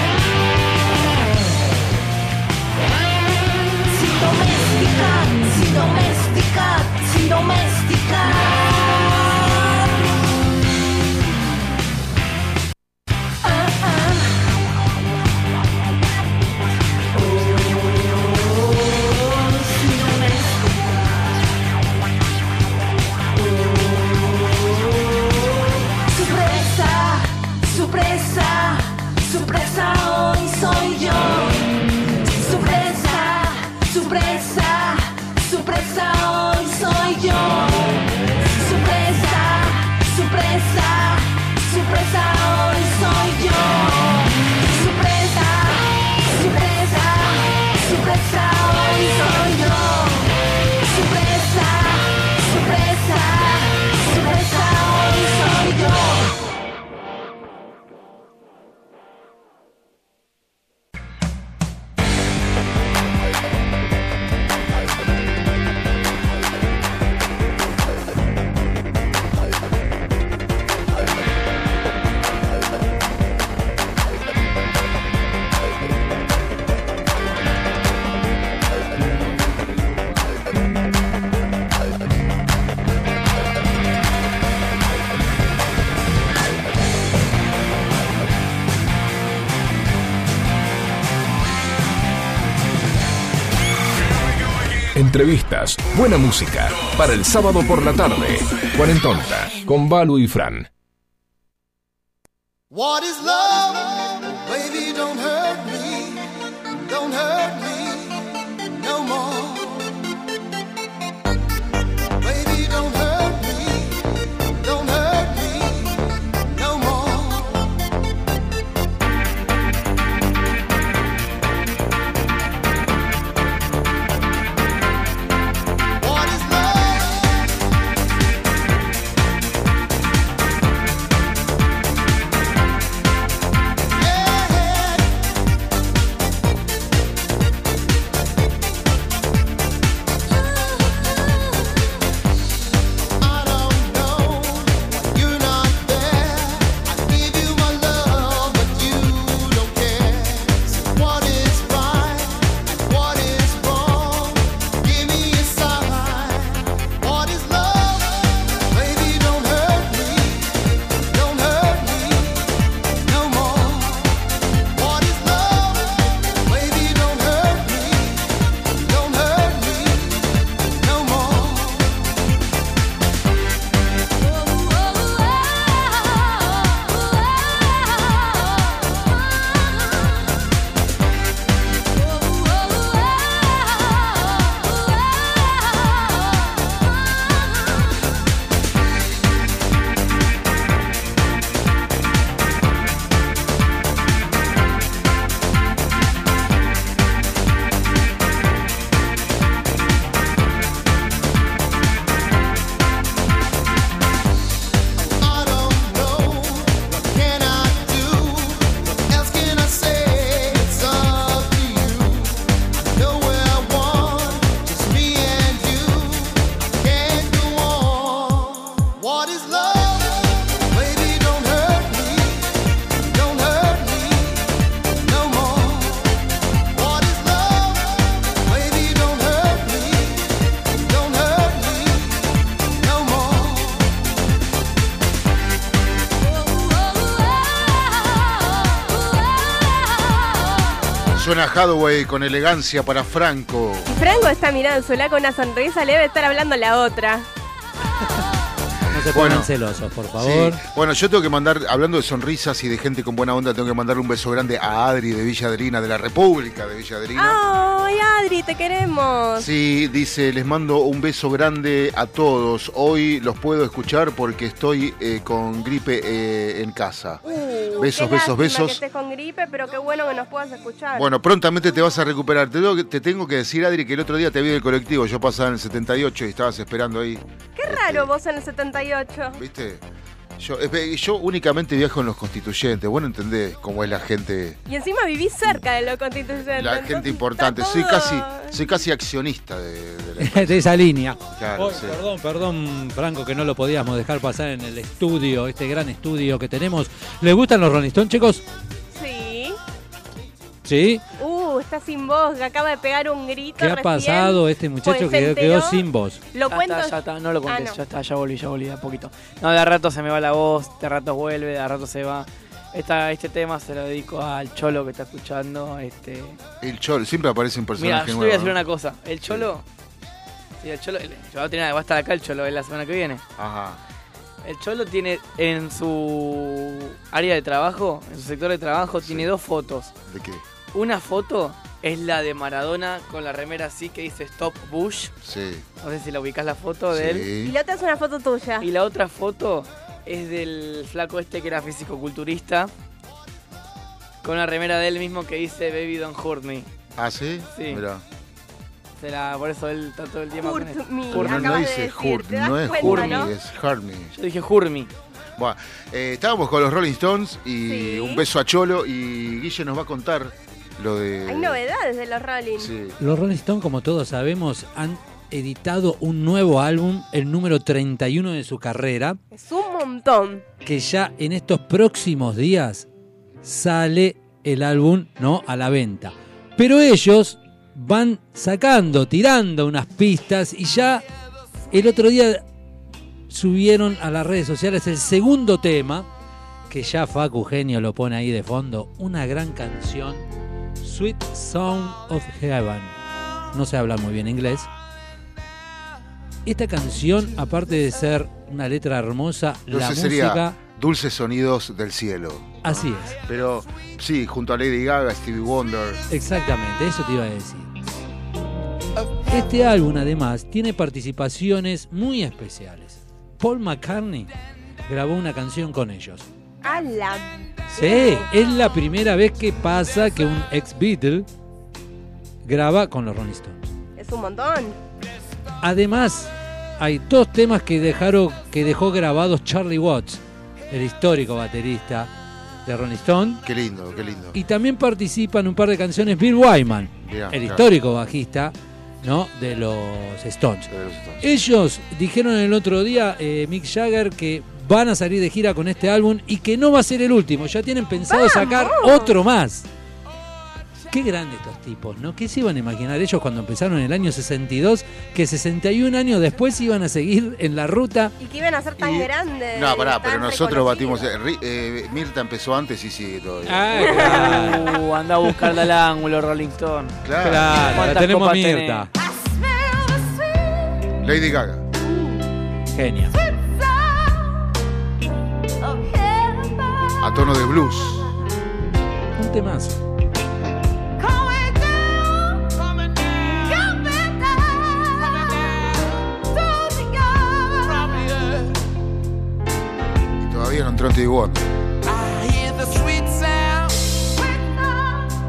Buena música, para el sábado por la tarde. Cuarentonta, con Balu y Fran. Suena Hathaway con elegancia para Franco. Franco está mirando su lado con una sonrisa, le debe estar hablando la otra. No se Bueno. pongan celosos, por favor. Sí. Bueno, yo tengo que mandar, hablando de sonrisas y de gente con buena onda, tengo que mandarle un beso grande a Adri de Villa de la República de Villa. ¡Ay, Adri, te queremos! Sí, dice, les mando un beso grande a todos. Hoy los puedo escuchar porque estoy eh, con gripe eh, en casa. Uh, Besos, qué besos, besos. que estés con gripe, pero qué bueno que nos puedas escuchar. Bueno, prontamente te vas a recuperar. Te tengo, te tengo que decir, Adri, que el otro día te vi del colectivo. Yo pasaba en el 78 y estabas esperando ahí. qué raro vos en el 78. ¿Viste? Yo, eh, yo únicamente viajo en los constituyentes. Vos no entendés cómo es la gente, Y encima vivís cerca de los constituyentes. la gente importante. Soy casi, soy casi accionista de, de la de esa línea. Claro, Ay, sí. Perdón, perdón, Franco, que no lo podíamos dejar pasar en el estudio, este gran estudio que tenemos. ¿Les gustan los Rolling Stones, chicos? Sí. Uh, está sin voz, acaba de pegar un grito. ¿Qué ha recién. pasado? Este muchacho Pues quedó, sin voz. Lo ya cuento. está, ya está, no lo contés, Ah, no. ya está, ya volví, ya volví, de a poquito. No, de a rato se me va la voz, de a rato vuelve, de a rato se va. Esta, este tema se lo dedico al cholo que está escuchando. Este... El Cholo, siempre aparece un Mira, personaje yo te voy a decir ¿no? una cosa. El cholo. Sí, el cholo. Yo va a, tener, va a estar acá el cholo la semana que viene. Ajá. El cholo tiene en su área de trabajo, en su sector de trabajo, tiene dos fotos. ¿De qué? Una foto es la de Maradona con la remera así que dice Stop Bush. Sí. No sé si la ubicás la foto de él. Y la otra es una foto tuya. Y la otra foto es del flaco este que era físico-culturista. Con una remera de él mismo que dice Baby Don't Hurt Me. ¿Ah, sí? Sí. Mirá. Se la- por eso él está todo el tiempo con Hurt él. me, No, no de dice decir, Hurt, ¿te das no es cuenta, Hurt no? me, es Hurt me. Yo dije Hurmi. Bueno, eh, estábamos con los Rolling Stones y Sí. un beso a Cholo y Guille nos va a contar lo de... Hay novedades de los Rolling. Sí. Los Rolling Stones, como todos sabemos, han editado un nuevo álbum, el número 31 de su carrera, Es un montón. que ya en estos próximos días sale el álbum no a la venta. Pero ellos van sacando, tirando unas pistas y ya el otro día subieron a las redes sociales el segundo tema, que ya Facu Genio lo pone ahí de fondo, una gran canción, Sweet Sound of Heaven. No sé hablar muy bien inglés. Esta canción, aparte de ser una letra hermosa, la Entonces música... sería Dulces Sonidos del Cielo. Así es. Pero sí, junto a Lady Gaga, Stevie Wonder. Exactamente, eso te iba a decir. Este álbum además tiene participaciones muy especiales. Paul McCartney grabó una canción con ellos. ¡Hala! Sí, es la primera vez que pasa que un ex Beatle graba con los Rolling Stones. Es un montón. Además, hay dos temas que dejaron que dejó grabados Charlie Watts, el histórico baterista de Rolling Stone. Qué lindo, qué lindo. Y también participa en un par de canciones Bill Wyman, el claro. histórico bajista ¿no? de los Stones. De los Stones. Ellos dijeron el otro día, eh, Mick Jagger, que van a salir de gira con este álbum y que no va a ser el último. Ya tienen pensado sacar otro más. Qué grandes estos tipos, ¿no? ¿Qué se iban a imaginar ellos cuando empezaron en el año 62? Que 61 años después iban a seguir en la ruta. Y que iban a ser tan Y- grandes. No, pará, pero nosotros batimos... eh, eh, Mirta empezó antes y sigue todavía. Ah, claro. Uh, anda a buscarla al ángulo, Rolling Stone. Claro. Claro, la ¿Cuántas tenemos Mirta. Lady Gaga. Genia. A tono de blues. Un temazo. Y todavía no entró en Wonder. I hear the sweet sound,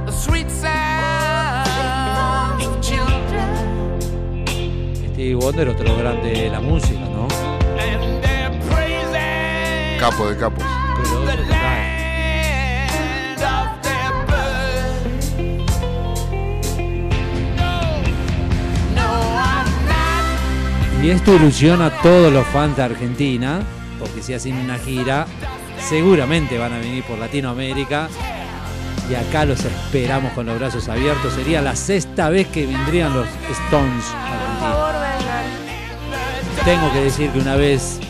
the sweet sound of children, Stevie Wonder, otro grande de la música, ¿no? Capo de capos. Y esto ilusiona a todos los fans de Argentina, porque si hacen una gira, seguramente van a venir por Latinoamérica. Y acá los esperamos con los brazos abiertos. Sería la sexta vez que vendrían los Stones a Argentina. Tengo que decir que una vez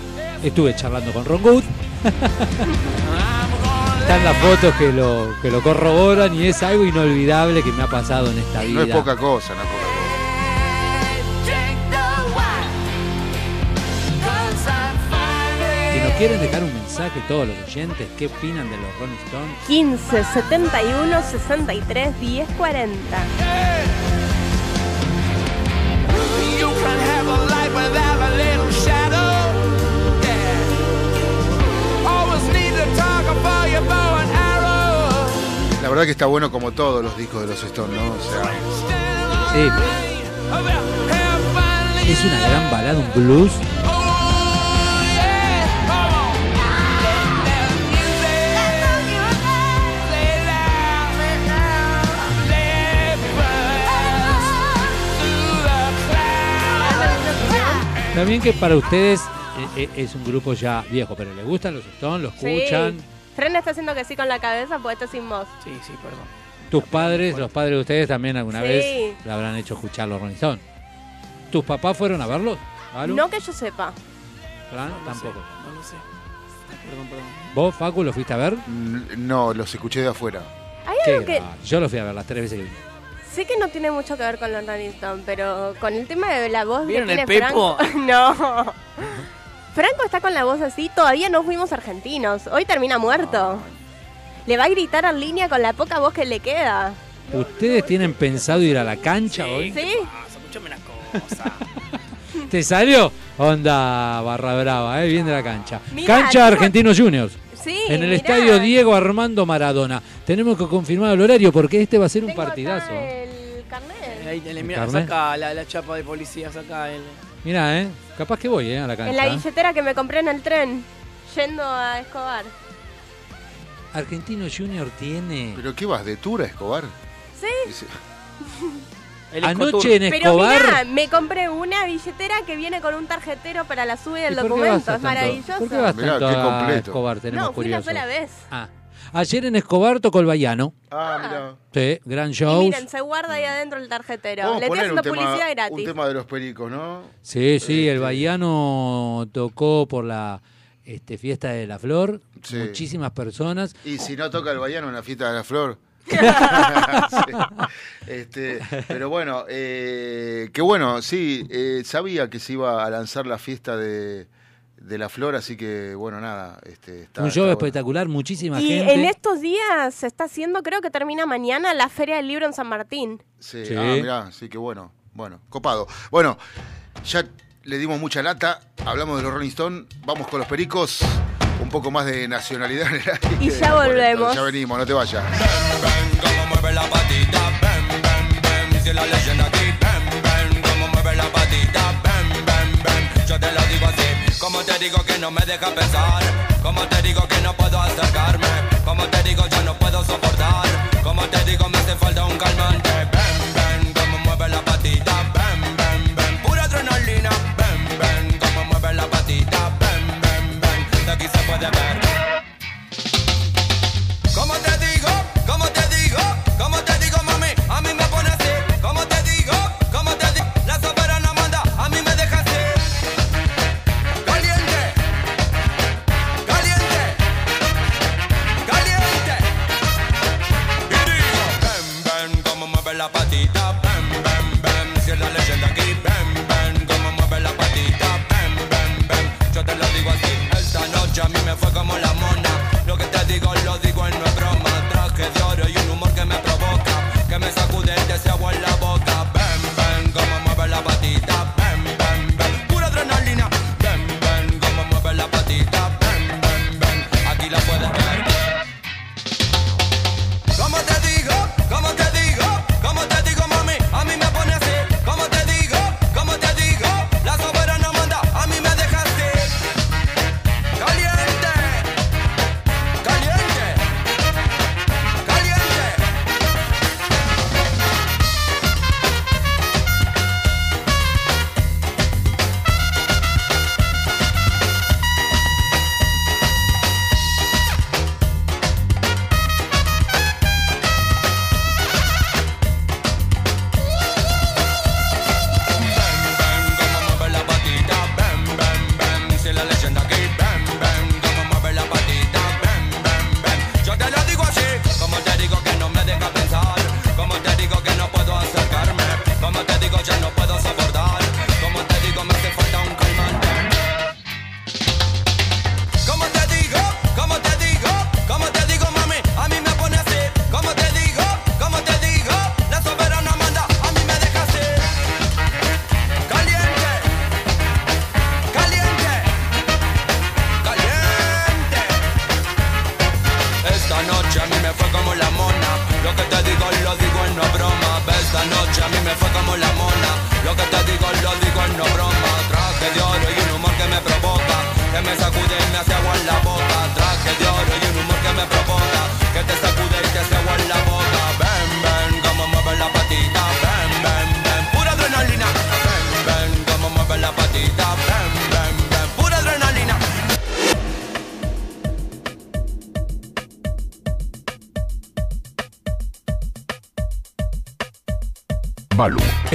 estuve charlando con Ron Good están las fotos que lo, que lo corroboran y es algo inolvidable que me ha pasado en esta vida. No es poca cosa, no es poca quieren dejar un mensaje todos los oyentes, ¿qué opinan de los Rolling Stones? 15 71 63 10 40. You can have a life without a little shadow. Yeah. Always need to talk for your bow and arrow. La verdad que está bueno como todos los discos de los Stones, ¿no? O sea, Sí. Es una gran balada, un blues. También que para ustedes eh, eh, es un grupo ya viejo, pero les gustan los Stones, los escuchan. Sí. Fren está haciendo que sí con la cabeza, pues está sin voz. Sí, sí, perdón. Tus padres, los padres de ustedes también alguna Sí. vez le habrán hecho escuchar los Rolling Stones. ¿Tus papás fueron a verlos? Alu? No que yo sepa. Fran, tampoco. No lo sé. Perdón, perdón. ¿Vos, Facu, lo fuiste a ver? no, los escuché de afuera. Hay algo que. Yo lo fui a ver las tres veces que vine. Sé que no tiene mucho que ver con los Rolling Stones, pero con el tema de la voz ¿Vieron que el tiene Pepo? Franco. no. Franco está con la voz así, todavía no fuimos argentinos. Hoy termina muerto. Le va a gritar en línea con la poca voz que le queda. ¿Ustedes tienen pensado ir a la cancha hoy? ¿Sí? Escúchame una cosa. ¿Te salió? Onda barra brava, ¿eh? Bien de la cancha. Mirá, cancha tengo- Argentinos Juniors. Sí, En el mirá. estadio Diego Armando Maradona. Tenemos que confirmar el horario porque este va a ser un partidazo. El carnet. Ahí, le- ¿El mira, carnet? saca la, la chapa de policía, saca el. Mira, ¿eh? Capaz que voy, ¿eh? A la cancha. En la billetera que me compré en el tren, yendo a Escobar. Argentino Junior tiene. ¿Pero qué vas, de Tura, Escobar? Sí. Anoche en Pero Escobar. mirá, me compré una billetera que viene con un tarjetero para la sube del ¿Y por qué documento. Es maravilloso. ¿Por qué vas Mirá, tanto qué a. Escobar? Tenemos no, fui una sola vez. Ah. Ayer en Escobar tocó el Bayano. Ah, mira. Sí, gran Y show. miren, se guarda ahí adentro el tarjetero. Vamos Le estoy un haciendo tema, publicidad un gratis. tema de los pericos, ¿no? Sí, sí, el Bayano tocó por la este, fiesta de la flor. Sí. Muchísimas personas. Y si no toca el Bayano en la fiesta de la flor. Sí. este, pero bueno, eh, que bueno, sí, eh, sabía que se iba a lanzar la fiesta de, de la flor, así que bueno, nada. Este, está, un show está bueno. espectacular, muchísima Y gente. en estos días se está haciendo, creo que termina mañana, la Feria del Libro en San Martín. Sí, Sí. ah, mirá, sí que bueno, bueno, copado. Bueno, ya le dimos mucha lata, hablamos de los Rolling Stones, vamos con los pericos, un poco más de nacionalidad. en el aire. Y ya volvemos. Ya venimos, no te vayas. Mueve la patita, ven, ven, ven. Dice la leyenda aquí, ven, ven. Cómo mueve la patita, ven, ven, ven. Yo te lo digo así, como te digo que no me deja pensar. Como te digo que no puedo acercarme. Como te digo ya no puedo soportar. Como te digo me hace falta un calmante. Ven, fue como la mona. Lo que te digo, lo digo en no es broma. Traje de oro y un humor que me provoca, que me sacude el deseo en la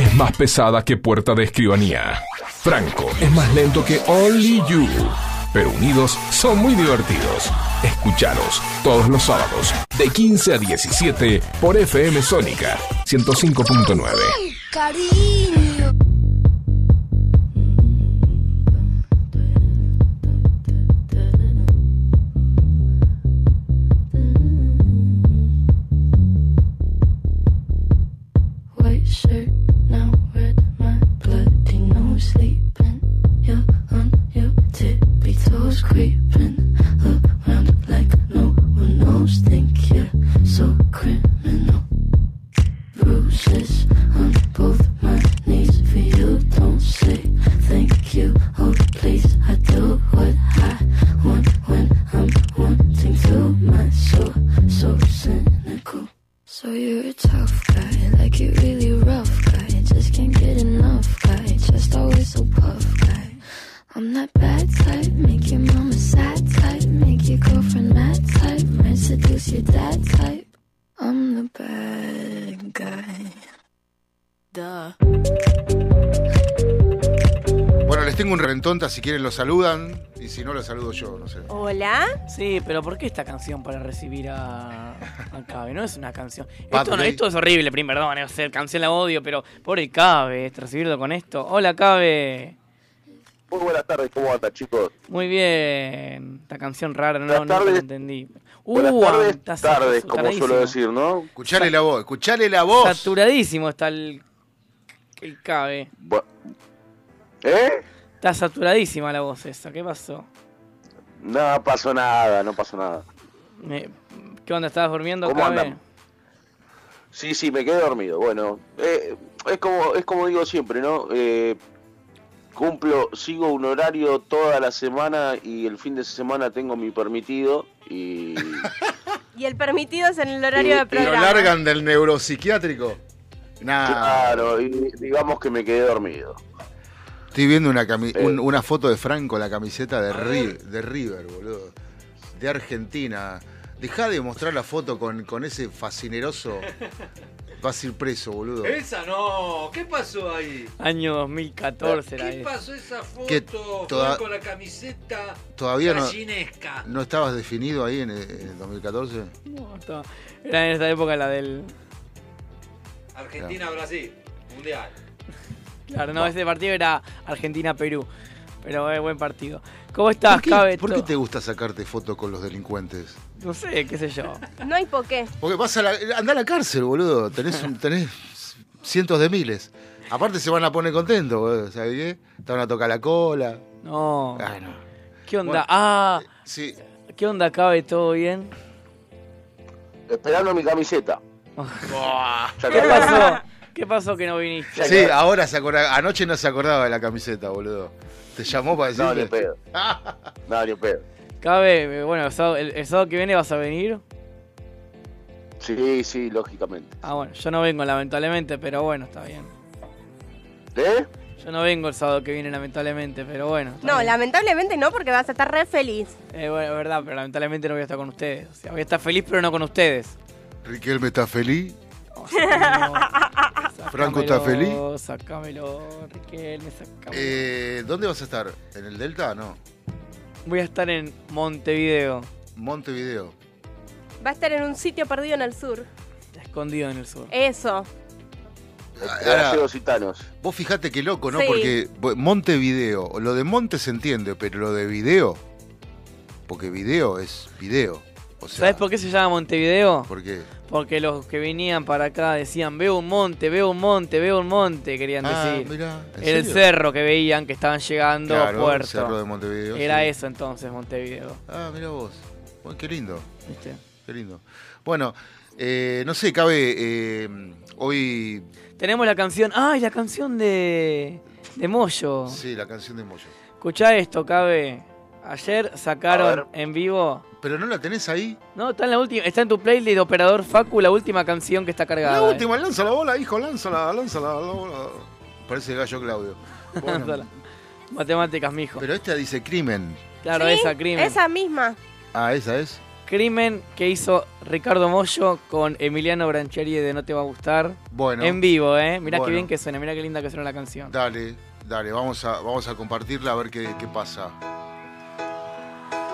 es más pesada que puerta de escribanía. Franco es más lento que Only You. Pero unidos son muy divertidos. Escucharos todos los sábados de 15 a 17 por FM Sónica 105.9. Cariño. Rentonta, si quieren lo saludan. Y si no, lo saludo yo, no sé. Hola. Sí, pero ¿por qué esta canción para recibir a, a Cabe? No es una canción. Bad Esto, no, Day. esto es horrible, prim, perdón, es hacer canción la odio, pero pobre Cabe, recibirlo con esto. Hola Cabe. Muy buenas tardes, ¿cómo anda, chicos? Muy bien. Esta canción rara, no, Buenas no, la tardes. entendí. Buenas Uh, tardes, está tardes, como suelo decir, ¿no? Escuchale la voz, escuchale la voz. Saturadísimo está el, el Cabe. ¿Eh? Está saturadísima la voz esa. ¿Qué pasó? No pasó nada, no pasó nada. ¿Qué onda? ¿Estabas durmiendo, ¿Cómo andan? Sí, sí, me quedé dormido. Bueno, eh, es como es como digo siempre, ¿no? Eh, cumplo, sigo un horario toda la semana y el fin de semana tengo mi permitido y Y el permitido es en el horario de ¿Y lo programa. largan del neuropsiquiátrico? Nah. claro, y digamos que me quedé dormido. Estoy viendo una, cami- Eh. un- una foto de Franco, la camiseta de, Ri- de River, boludo. De Argentina. Dejá de mostrar la foto con, con ese fascineroso. Vas a ir preso, boludo. Esa no, ¿qué pasó ahí? Año 2014 era ¿Qué pasó esa foto? Que toda- con la camiseta Todavía no, no estabas definido ahí en el, en el 2014. No, estaba- Era en esa época la del... Argentina-Brasil, mundial. Claro, no, ese partido era Argentina-Perú. Pero es buen partido. ¿Cómo estás, ¿Por qué, Cabe? por qué te gusta sacarte fotos con los delincuentes? No sé, qué sé yo. No hay por qué. Porque vas a la, anda a la cárcel, boludo. Tenés, un- tenés cientos de miles. Aparte se van a poner contentos, boludo. ¿Sabes qué? Te van a tocar la cola. No. No. ¿Qué onda? Bueno, ah, sí. ¿qué onda, Cabe? ¿Todo bien? Esperando mi camiseta. Ya ¿Qué te- pasó? ¿Qué pasó que no viniste? Sí, ahora se acordaba. Anoche no se acordaba de la camiseta, boludo. Te llamó para No, ni decirle. pedo. No, ni pedo. Cabe, eh, bueno, el sábado, el- el sábado que viene vas a venir. Sí, sí, lógicamente. Ah, bueno, yo no vengo lamentablemente, pero bueno, está bien. ¿Eh? Yo no vengo el sábado que viene lamentablemente, pero bueno. No, bien. lamentablemente no, porque vas a estar re feliz. Eh, bueno, es verdad, pero lamentablemente no voy a estar con ustedes. O sea, voy a estar feliz, pero no con ustedes. Riquelme está feliz. Franco está feliz. Sácamelo, Riquelme, sácamelo. Eh, ¿Dónde vas a estar? ¿En el Delta? No. Voy a estar en Montevideo, Montevideo. Va a estar en un sitio perdido en el sur. escondido en el sur. Eso. Ahora, Los gitanos. vos fijate qué loco, ¿no? Sí. Porque Montevideo, lo de Monte se entiende, pero lo de video, porque video es video. O sea, ¿Sabes por qué se llama Montevideo? ¿por qué? Porque los que venían para acá decían, veo un monte, veo un monte, veo un monte, querían Ah, decir. mirá, ¿en Era el cerro que veían que estaban llegando Claro, a Puerto. el cerro de Montevideo, Era sí. eso entonces, Montevideo. Ah, mira vos. Bueno, qué lindo. ¿Viste? Qué lindo. Bueno, eh, no sé, cabe. eh, hoy. Tenemos la canción. ¡Ay, la canción de. de Moyo! Sí, la canción de Moyo. Escuchá esto, Cabe. Ayer sacaron en vivo. ¿Pero no la tenés ahí? No, está en la última. Está en tu playlist de Operador Facu, la última canción que está cargada. La eh. última, lanza la bola, hijo, lánzala, lánzala. la bola. Parece gallo Claudio. Bueno. Matemáticas, mijo. pero esta dice crimen. Claro, Sí, esa, crimen. Esa misma. Ah, esa es. Crimen que hizo Ricardo Mollo con Emiliano Brancheri de No Te Va a Gustar. Bueno. En vivo, ¿eh? Mirá qué bien que suena, mirá qué linda que suena la canción. Dale, dale, vamos a, vamos a compartirla a ver qué, qué pasa.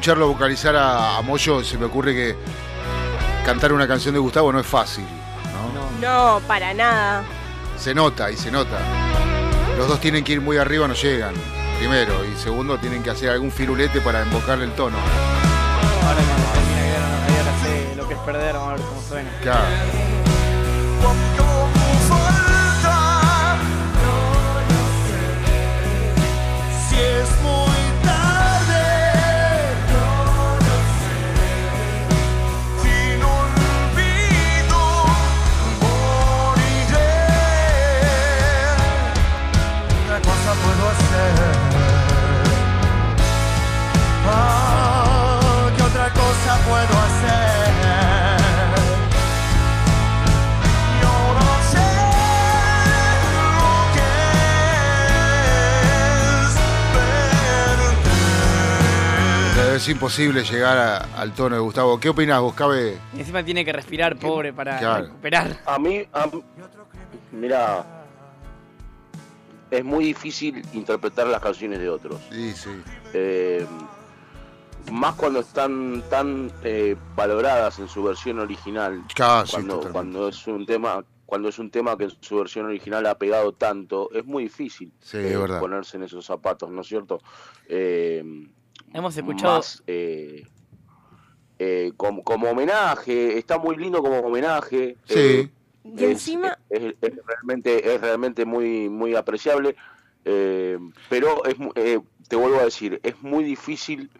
escucharlo vocalizar a, a Moyo, se me ocurre que cantar una canción de Gustavo no es fácil. ¿no? No, para nada. Se nota y se nota. Los dos tienen que ir muy arriba, no llegan. Primero. Y segundo, tienen que hacer algún firulete para invocarle el tono. Ahora cuando que ahora sé lo que es perder, vamos a ver cómo suena. Claro. Es imposible llegar a- al tono de Gustavo. ¿Qué opinás, vos, Cabe? Y encima tiene que respirar, pobre, para Claro. recuperar. A mí, a mira, es muy difícil interpretar las canciones de otros. Sí, sí. Eh, más cuando están tan eh, valoradas en su versión original. Claro, sí, cuando, totalmente. cuando es un tema cuando es un tema que en su versión original ha pegado tanto, es muy difícil Sí, eh, ponerse en esos zapatos, ¿no es cierto? Eh, Hemos escuchado. más, eh, eh, como, como homenaje, está muy lindo como homenaje. Sí. eh, Y es- encima, es, es realmente es realmente muy muy apreciable eh, pero es mu- eh, te vuelvo a decir es muy difícil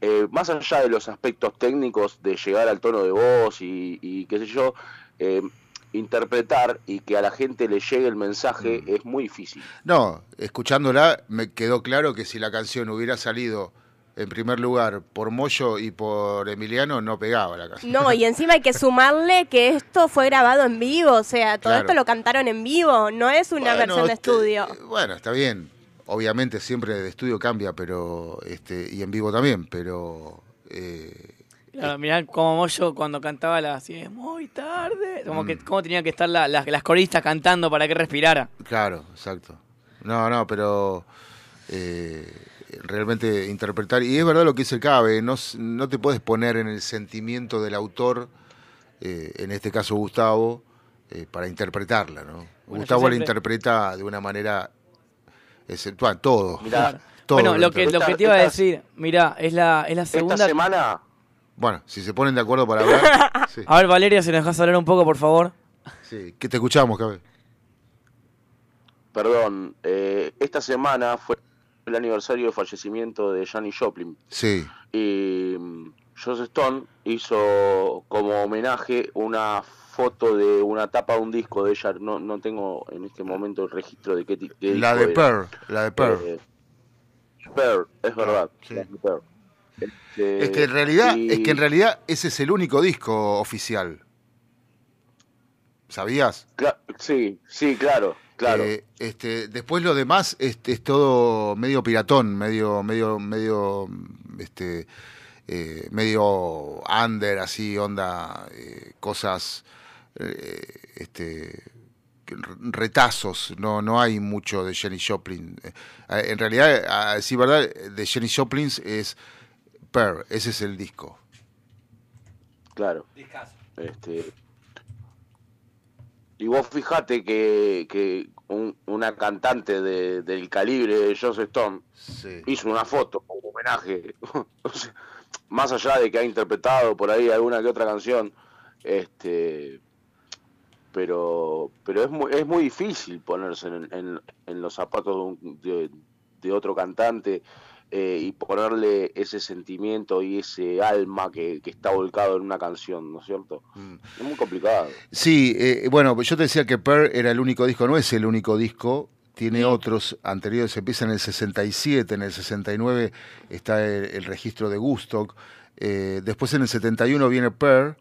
eh, más allá de los aspectos técnicos de llegar al tono de voz y, y qué sé yo eh, interpretar y que a la gente le llegue el mensaje es muy difícil No, escuchándola me quedó claro que si la canción hubiera salido en primer lugar, por Moyo y por Emiliano, no pegaba la canción. No, y encima hay que sumarle que esto fue grabado en vivo, o sea, todo Claro. esto lo cantaron en vivo, no es una Bueno, versión de este- estudio. Bueno, está bien. Obviamente siempre de estudio cambia, pero este y en vivo también, pero eh, Claro, mirá como Moyo cuando cantaba la así es muy tarde. Como Mm. que cómo tenía que estar la- las- las coristas cantando para que respirara. claro, exacto. No, no, pero eh, realmente interpretar y es verdad lo que dice el Cabe, no, no te puedes poner en el sentimiento del autor, eh, en este caso Gustavo, eh, para interpretarla, ¿no? Bueno, Gustavo la interpreta de una manera exceptual, todo. Claro. todo bueno, lo que, lo que te iba a decir, mirá, es la, es la segunda. semana. Bueno, si se ponen de acuerdo para hablar. sí. A ver, Valeria, si nos dejas hablar un poco, por favor. Sí, que te escuchamos, Cabe. Perdón, eh, esta semana fue el aniversario de fallecimiento de Janis Joplin. Sí. Y mm, Joss Stone hizo como homenaje una foto de una tapa de un disco de ella. No, no tengo en este momento el registro de qué, La disco de. Pearl, la de Pearl. Eh, Pearl, es verdad. la de Pearl. Este, es que en realidad, y- es que en realidad ese es el único disco oficial. ¿Sabías? Cla- sí, sí, claro, claro. Eh, este, después lo demás es todo medio piratón, medio, medio, medio, este, eh, medio under, así, onda, eh, cosas, eh, este, retazos. No, no hay mucho de Jenny Joplin. Eh, en realidad, a decir verdad, de Jenny Joplin es Pearl, ese es el disco. Claro. Este, y vos fijate que, que un- una cantante de- del calibre de Joss Stone hizo una foto como homenaje. Más allá de que ha interpretado por ahí alguna que otra canción, este pero pero es muy, es muy difícil ponerse en, en- en los zapatos de, un- de- de otro cantante eh, y ponerle ese sentimiento y ese alma que, que está volcado en una canción, ¿no es cierto? Es muy complicado. Sí, eh, bueno, yo te decía que Pearl era el único disco, no es el único disco, tiene otros anteriores, empieza en el 67, en el 69 está el, el registro de Gustock, eh, después en el 71 viene Pearl,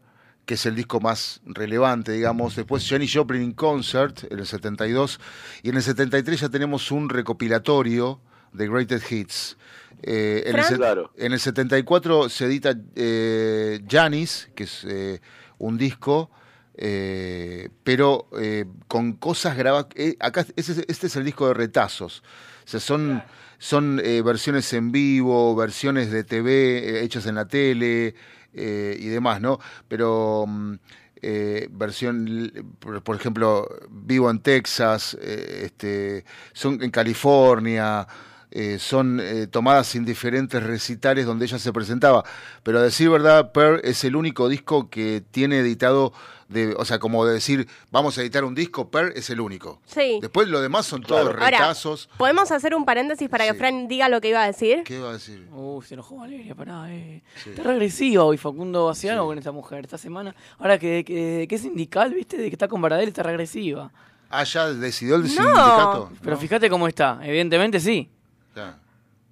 que es el disco más relevante, digamos, después Jenny Joplin in Concert, en el 72, y en el 73 ya tenemos un recopilatorio de Greatest Hits. Eh, en, el, Claro. en el 74 se edita eh, Janis, que es eh, un disco, eh, pero eh, con cosas grabadas. acá ese este es el disco de retazos. O sea, son, son versiones en vivo, versiones de TV hechas en la tele y demás, ¿no? Pero mm, eh, versión, por, por ejemplo, vivo en Texas, eh, este, son en California. Eh, son eh, tomadas en diferentes recitales donde ella se presentaba. Pero a decir verdad, Pearl es el único disco que tiene editado, de, o sea, como de decir, vamos a editar un disco, Pearl es el único. Sí. Después lo demás son todos Ahora, retazos. ¿podemos hacer un paréntesis para que Fran diga lo que iba a decir? ¿Qué va a decir? Uh, se enojó Valeria, pará, eh. Está regresiva hoy Facundo hacía algo con esta mujer esta semana. Ahora que, que, que es sindical, viste, de que está con Baradel, está regresiva. Ah, ya decidió el sindicato. Pero fíjate cómo está. Evidentemente sí. Ya.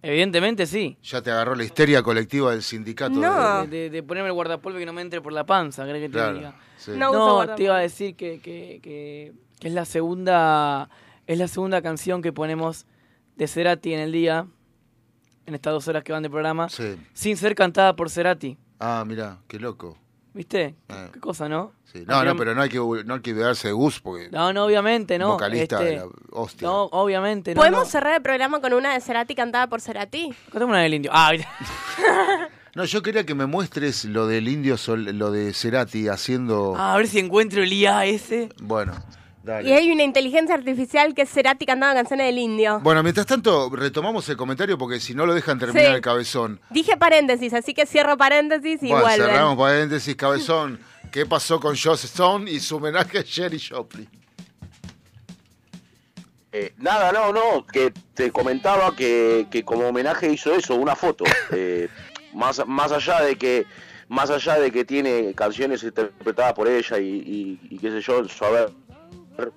Evidentemente sí. Ya te agarró la histeria colectiva del sindicato. De, de- de- de ponerme el guardapolvo y que no me entre por la panza, ¿crees que te Claro, diga? sí. No te iba a decir que, que, que, que es la segunda es la segunda canción que ponemos de Cerati en el día, en estas dos horas que van de programa, Sí. sin ser cantada por Cerati. Ah, mira, qué loco. ¿Viste? Ah. Qué cosa, ¿no? Sí. No, no, pero no hay que, no hay que olvidarse de Gus, porque No, no, obviamente, no. vocalista Este, de la hostia. No, obviamente, no. ¿Podemos no. cerrar el programa con una de Cerati cantada por Cerati? Cantame una del indio. Ah, mira. No, yo quería que me muestres lo del indio, Sol- lo de Cerati haciendo... Ah, a ver si encuentro el IA ese. Bueno, dale. Y hay una inteligencia artificial que es Cerati cantando canciones del indio. Bueno, mientras tanto, retomamos el comentario porque si no lo dejan terminar Sí. el cabezón. Dije paréntesis, así que cierro paréntesis y bueno, vuelven. cerramos paréntesis, cabezón. ¿Qué pasó con Joss Stone y su homenaje a Jerry Joplin? Eh, nada, no, no, que te comentaba que, que como homenaje hizo eso, una foto. Eh, más, más allá de que más allá de que tiene canciones interpretadas por ella y, y- y qué sé yo, su haber,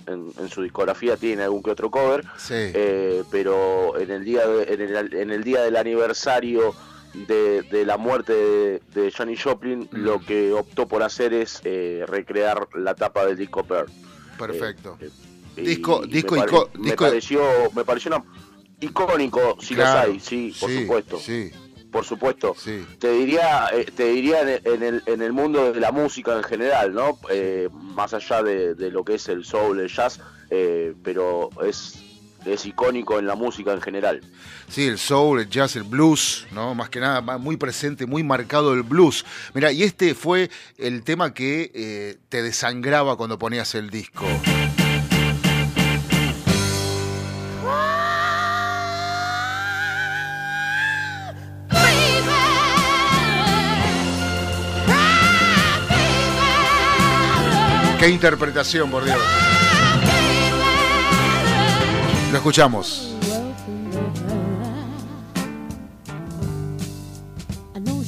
en, en su discografía tiene algún que otro cover, Sí. eh, pero en el día de- en el, en el día del aniversario de, de la muerte de, de Johnny Joplin, Mm. lo que optó por hacer es eh, recrear la tapa del disco Pearl. Perfecto. Disco- y disco me, pareció, me pareció una- icónico, si Claro, los hay, sí, por sí, supuesto. Sí. Por supuesto. Te diría, eh, te diría en, el- en el, mundo de la música en general, ¿no? Eh, más allá de, de lo que es el soul, el jazz, eh, pero es, es icónico en la música en general. Sí, el soul, el jazz, el blues, ¿no? Más que nada, muy presente, muy marcado el blues. Mira, y este fue el tema que te desangraba cuando ponías el disco. ¡Qué interpretación, por Dios! Lo escuchamos. I know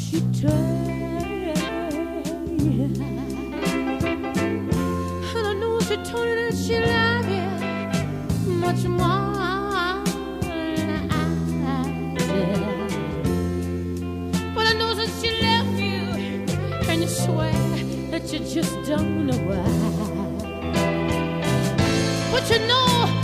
that you just don't know why. But you know,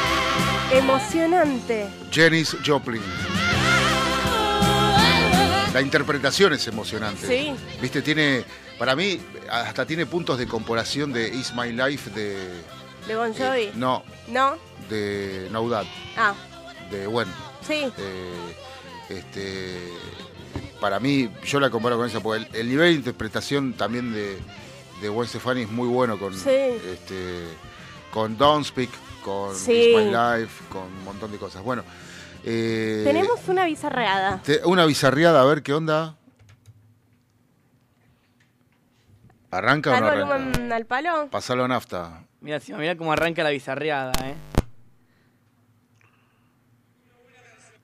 Emocionante. Janis Joplin. La interpretación es emocionante. Sí. Viste, tiene, para mí, hasta tiene puntos de comparación de Is My Life de. De Bon Jovi. No, ¿No? de No Doubt, Ah, de bueno. sí. eh, este, para mí, yo la comparo con esa, porque el, el nivel de interpretación también de, de Gwen Stefani es muy bueno con, Sí. este, con Don't Speak, con Sí. My Life, con un montón de cosas. Bueno, eh, Tenemos una bizarreada. te- una bizarriada, a ver qué onda. ¿Arranca o ¿Al no arranca? al palo? Pasalo a nafta. Mira, encima, mira cómo arranca la bizarreada, eh.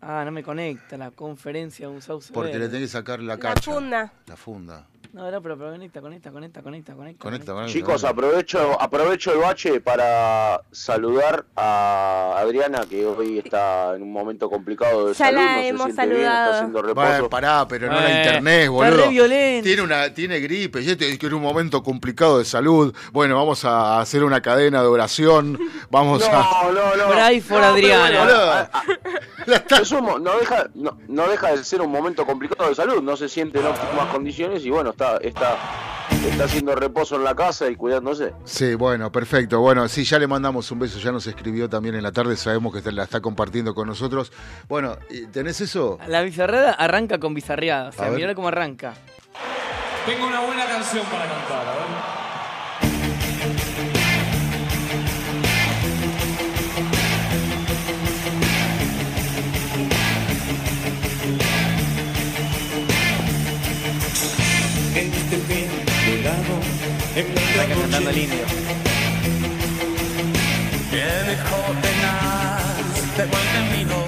Ah, no me conecta la conferencia de un sauce. Porque le tenés que sacar la La cacha. funda. La funda. No, no, pero, pero conecta, conecta, conecta, conecta, conecta. Conecta, conecta. Chicos, aprovecho, aprovecho el bache para saludar a Adriana, que hoy está en un momento complicado de Ya salud. la no se hemos siente bien, está saludado. haciendo reposo. Bueno, pará, pero no Eh, la internet, está boludo. Tiene una, tiene gripe, y este es que en un momento complicado de salud. Bueno, vamos a hacer una cadena de oración. Vamos a. No, no, no. Pray for No, Adriana. bueno, no, deja, no, no deja de ser un momento complicado de salud, no se siente en óptimas condiciones y bueno, está, está, está haciendo reposo en la casa y cuidándose. Sí, bueno, perfecto. Bueno, sí, ya le mandamos un beso, ya nos escribió también en la tarde, sabemos que la está compartiendo con nosotros. Bueno, ¿y ¿tenés eso? La bizarreada arranca con bizarreada. O sea, mirá cómo arranca. Tengo una buena canción para cantar, a ver. Arranca cantando el indio. Mejor tenaz de buen camino.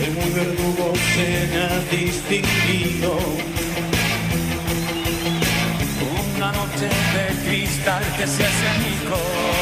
El muy verdugo se ha distinguido. Una noche de cristal que se hace añicos.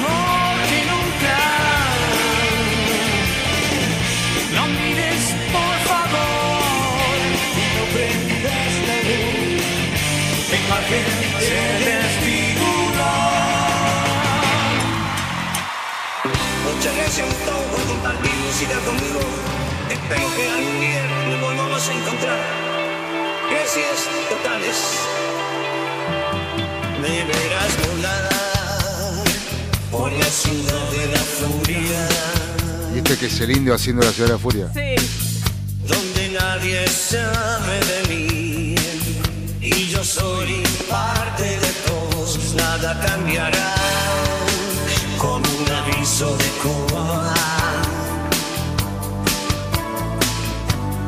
conmigo. Espero que algún día nos volvamos a encontrar. Gracias totales. Me verás volar por la ciudad de la furia, Y este que es el indio haciendo la ciudad de la furia. Sí. donde nadie sabe de mí. Y yo soy parte de todos, nada cambiará. Con un aviso de coba.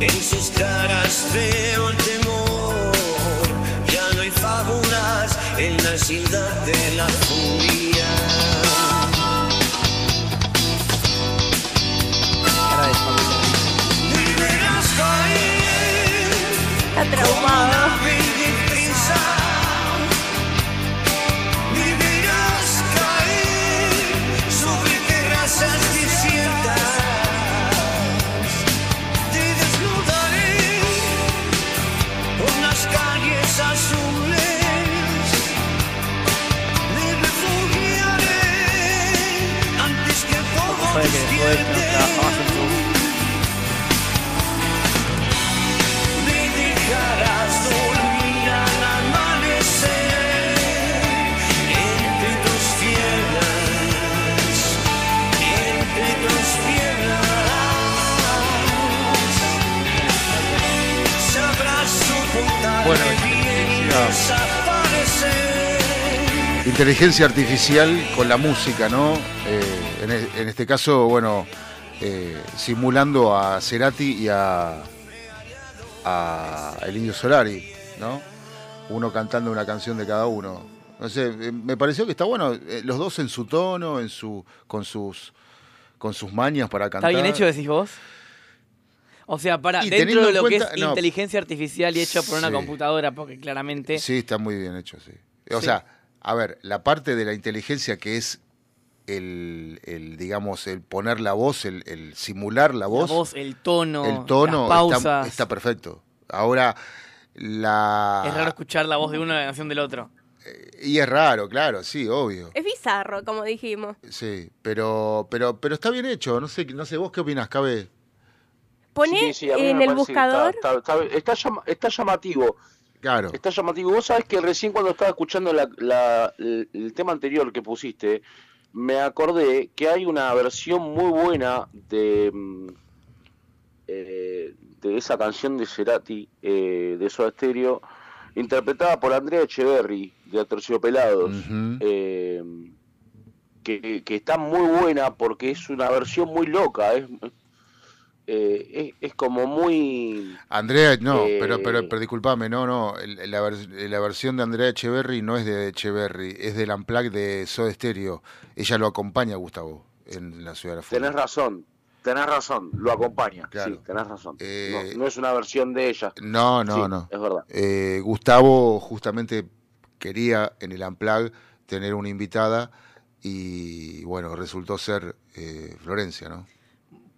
En sus caras veo el temor, ya no hay fábulas en la ciudad de la furia. Está traumado. Inteligencia artificial con la música, ¿no? Eh, en, e- en este caso, bueno, eh, simulando a Cerati y a, a el Indio Solari, ¿no? Uno cantando una canción de cada uno. No sé, eh, me pareció que está bueno, los dos en su tono, en su, con sus, con sus mañas para ¿Está cantar. bien hecho, decís vos? O sea, para Y dentro de lo que es no. inteligencia artificial y hecho por una computadora, porque claramente... Sí, está muy bien hecho, sí. O Sí. sea, a ver, la parte de la inteligencia que es el, el, digamos, el poner la voz, el, el simular la voz, La voz, el tono, el tono las está, pausas. está perfecto. Ahora, la... Es raro escuchar la voz de uno y la canción del otro. Y es raro, claro, sí, obvio. Es bizarro, como dijimos. Sí, pero, pero, pero está bien hecho. No sé, no sé, vos qué opinas, Cabe. Pone Sí, sí, en el buscador. Está, está llamativo. Claro. Está llamativo. Vos sabés que recién cuando estaba escuchando la- la- el, el tema anterior que pusiste, me acordé que hay una versión muy buena de, mm, eh, de esa canción de Cerati, eh, de Soda Stereo, interpretada por Andrea Echeverry, de Aterciopelados. Ujú. Eh, que, que está muy buena porque es una versión muy loca, es, eh, es, es como muy... Andrea, no, Eh, pero, pero, pero disculpame, no, no, la, la versión de Andrea Echeverry no es de Echeverry, es del Unplugged de Soda Stereo. Ella lo acompaña, Gustavo, en la ciudad de la Furia. Tenés razón, tenés razón, lo acompaña, sí, tenés razón. no, no es una versión de ella. No, no, Sí, no. Es verdad. Eh, Gustavo justamente quería en el Unplugged tener una invitada y bueno, resultó ser eh, Florencia, ¿no?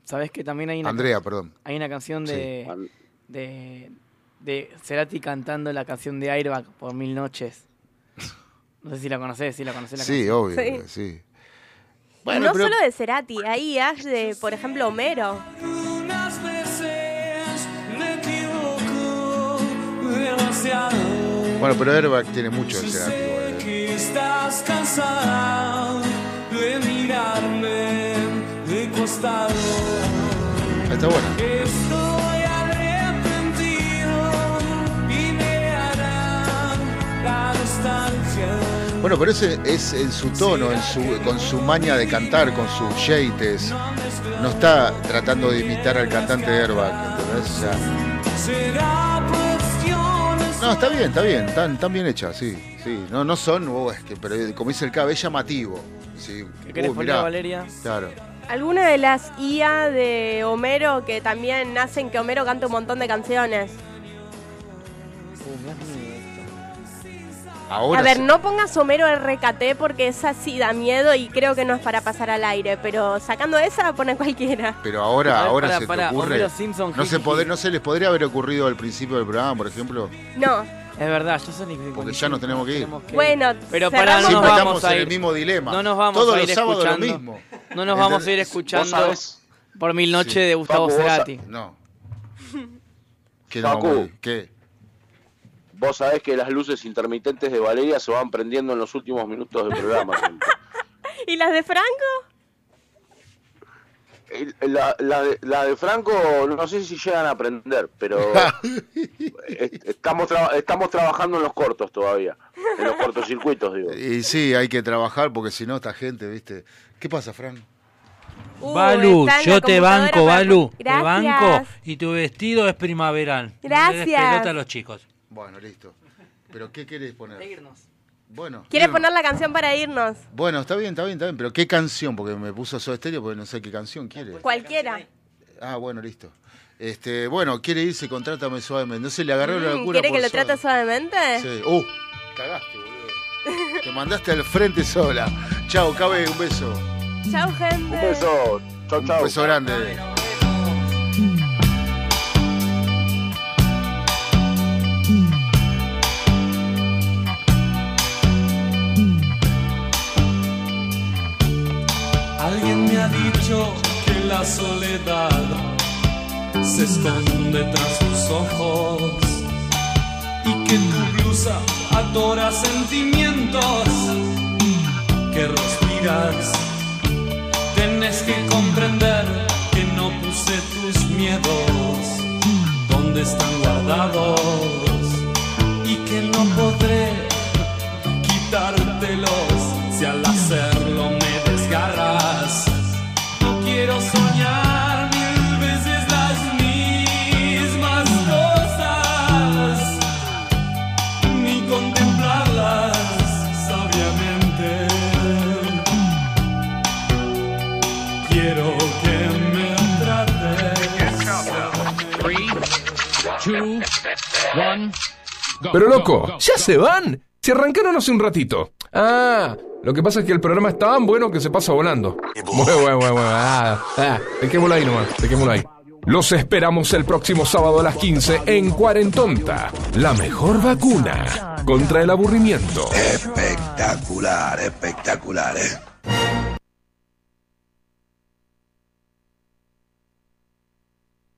¿Sabes que también hay una Andrea, perdón. Hay una canción de, de, de Cerati cantando la canción de Airbag por Mil Noches. No sé si la conocés, si la conocés la Sí, canción. obvio, Sí. sí. y no solo de Cerati, hay Ash de, por ejemplo, Homero. Unas veces me equivoco demasiado. Bueno, pero Airbag tiene mucho de Cerati, igual, ¿eh? Que estás cansada de mirarme de costado. Está bueno. Estoy arrepentido y me hará la nostalgia. Bueno, pero ese es en su tono, en su, con su maña de cantar, con sus yates. No está tratando de imitar al cantante de Airbag, ¿entendés? No, está bien, está bien, están, están bien hechas, sí, sí. No, no son, oh, es que, pero como dice el KB, es llamativo. Sí. ¿Qué querés Uy, poner, mirá. Valeria? Claro. Alguna de las IA de Homero que también hacen que Homero cante un montón de canciones. Ahora a ver, sí. no pongas Homero RKT porque esa sí da miedo y creo que no es para pasar al aire, pero sacando esa, pone cualquiera. Pero ahora, ver, ahora se pará, te ocurre. Homero Simpson, no, se no se les podría haber ocurrido al principio del programa, por ejemplo. No. Es verdad, yo soy Porque ya nos tenemos que ir. Bueno, Pero para no nos vamos a en ir. el mismo dilema. No nos vamos Todos a ir los sábados lo escuchando. mismo. No nos vamos a ir escuchando por Mil Noches Sí. de Gustavo vos sa- Cerati. No. ¿Qué? ¿Qué? Vos sabés que las luces intermitentes de Valeria se van prendiendo en los últimos minutos del programa. siempre. ¿Y las de Franco? La, la de, la de Franco no sé si llegan a aprender, pero estamos, estamos trabajando en los cortos todavía, en los cortocircuitos, digo. Y sí, hay que trabajar porque si no, esta gente, ¿viste? ¿Qué pasa, Fran? Uh, Balu, yo te banco, para- Balu. Te banco y tu vestido es primaveral. No Gracias. pelota a los chicos. Bueno, listo. ¿Pero qué querés poner? Bueno. ¿Quieres poner la canción para irnos? Bueno, está bien, está bien, está bien. Pero ¿qué canción? Porque me puso Soda Stereo porque no sé qué canción quiere. Cualquiera. Ah, bueno, listo. Este, bueno, quiere irse, contrátame suavemente. No sé, le agarró la Mm, locura ¿Quiere por que lo trate suavemente? Sí. Uh, cagaste, boludo. Te mandaste al frente sola. Chao, Cabe, un beso. Chao, gente. Un beso, chau, chau. Un beso grande. Alguien me ha dicho que la soledad se esconde tras sus ojos y que tu blusa atora sentimientos que respiras. Tienes que comprender que no puse tus miedos donde están guardados y que no podré quitártelos Pero loco, ¿ya se van? Se arrancaron hace un ratito. Ah, lo que pasa es que el programa es tan bueno que se pasa volando. Bueno, bueno, bueno. Ah, ah, dejémoslo ahí nomás, dejémoslo ahí. Los esperamos el próximo sábado a las 15 en Cuarentonta. La mejor vacuna contra el aburrimiento. Espectacular, espectacular, ¿eh?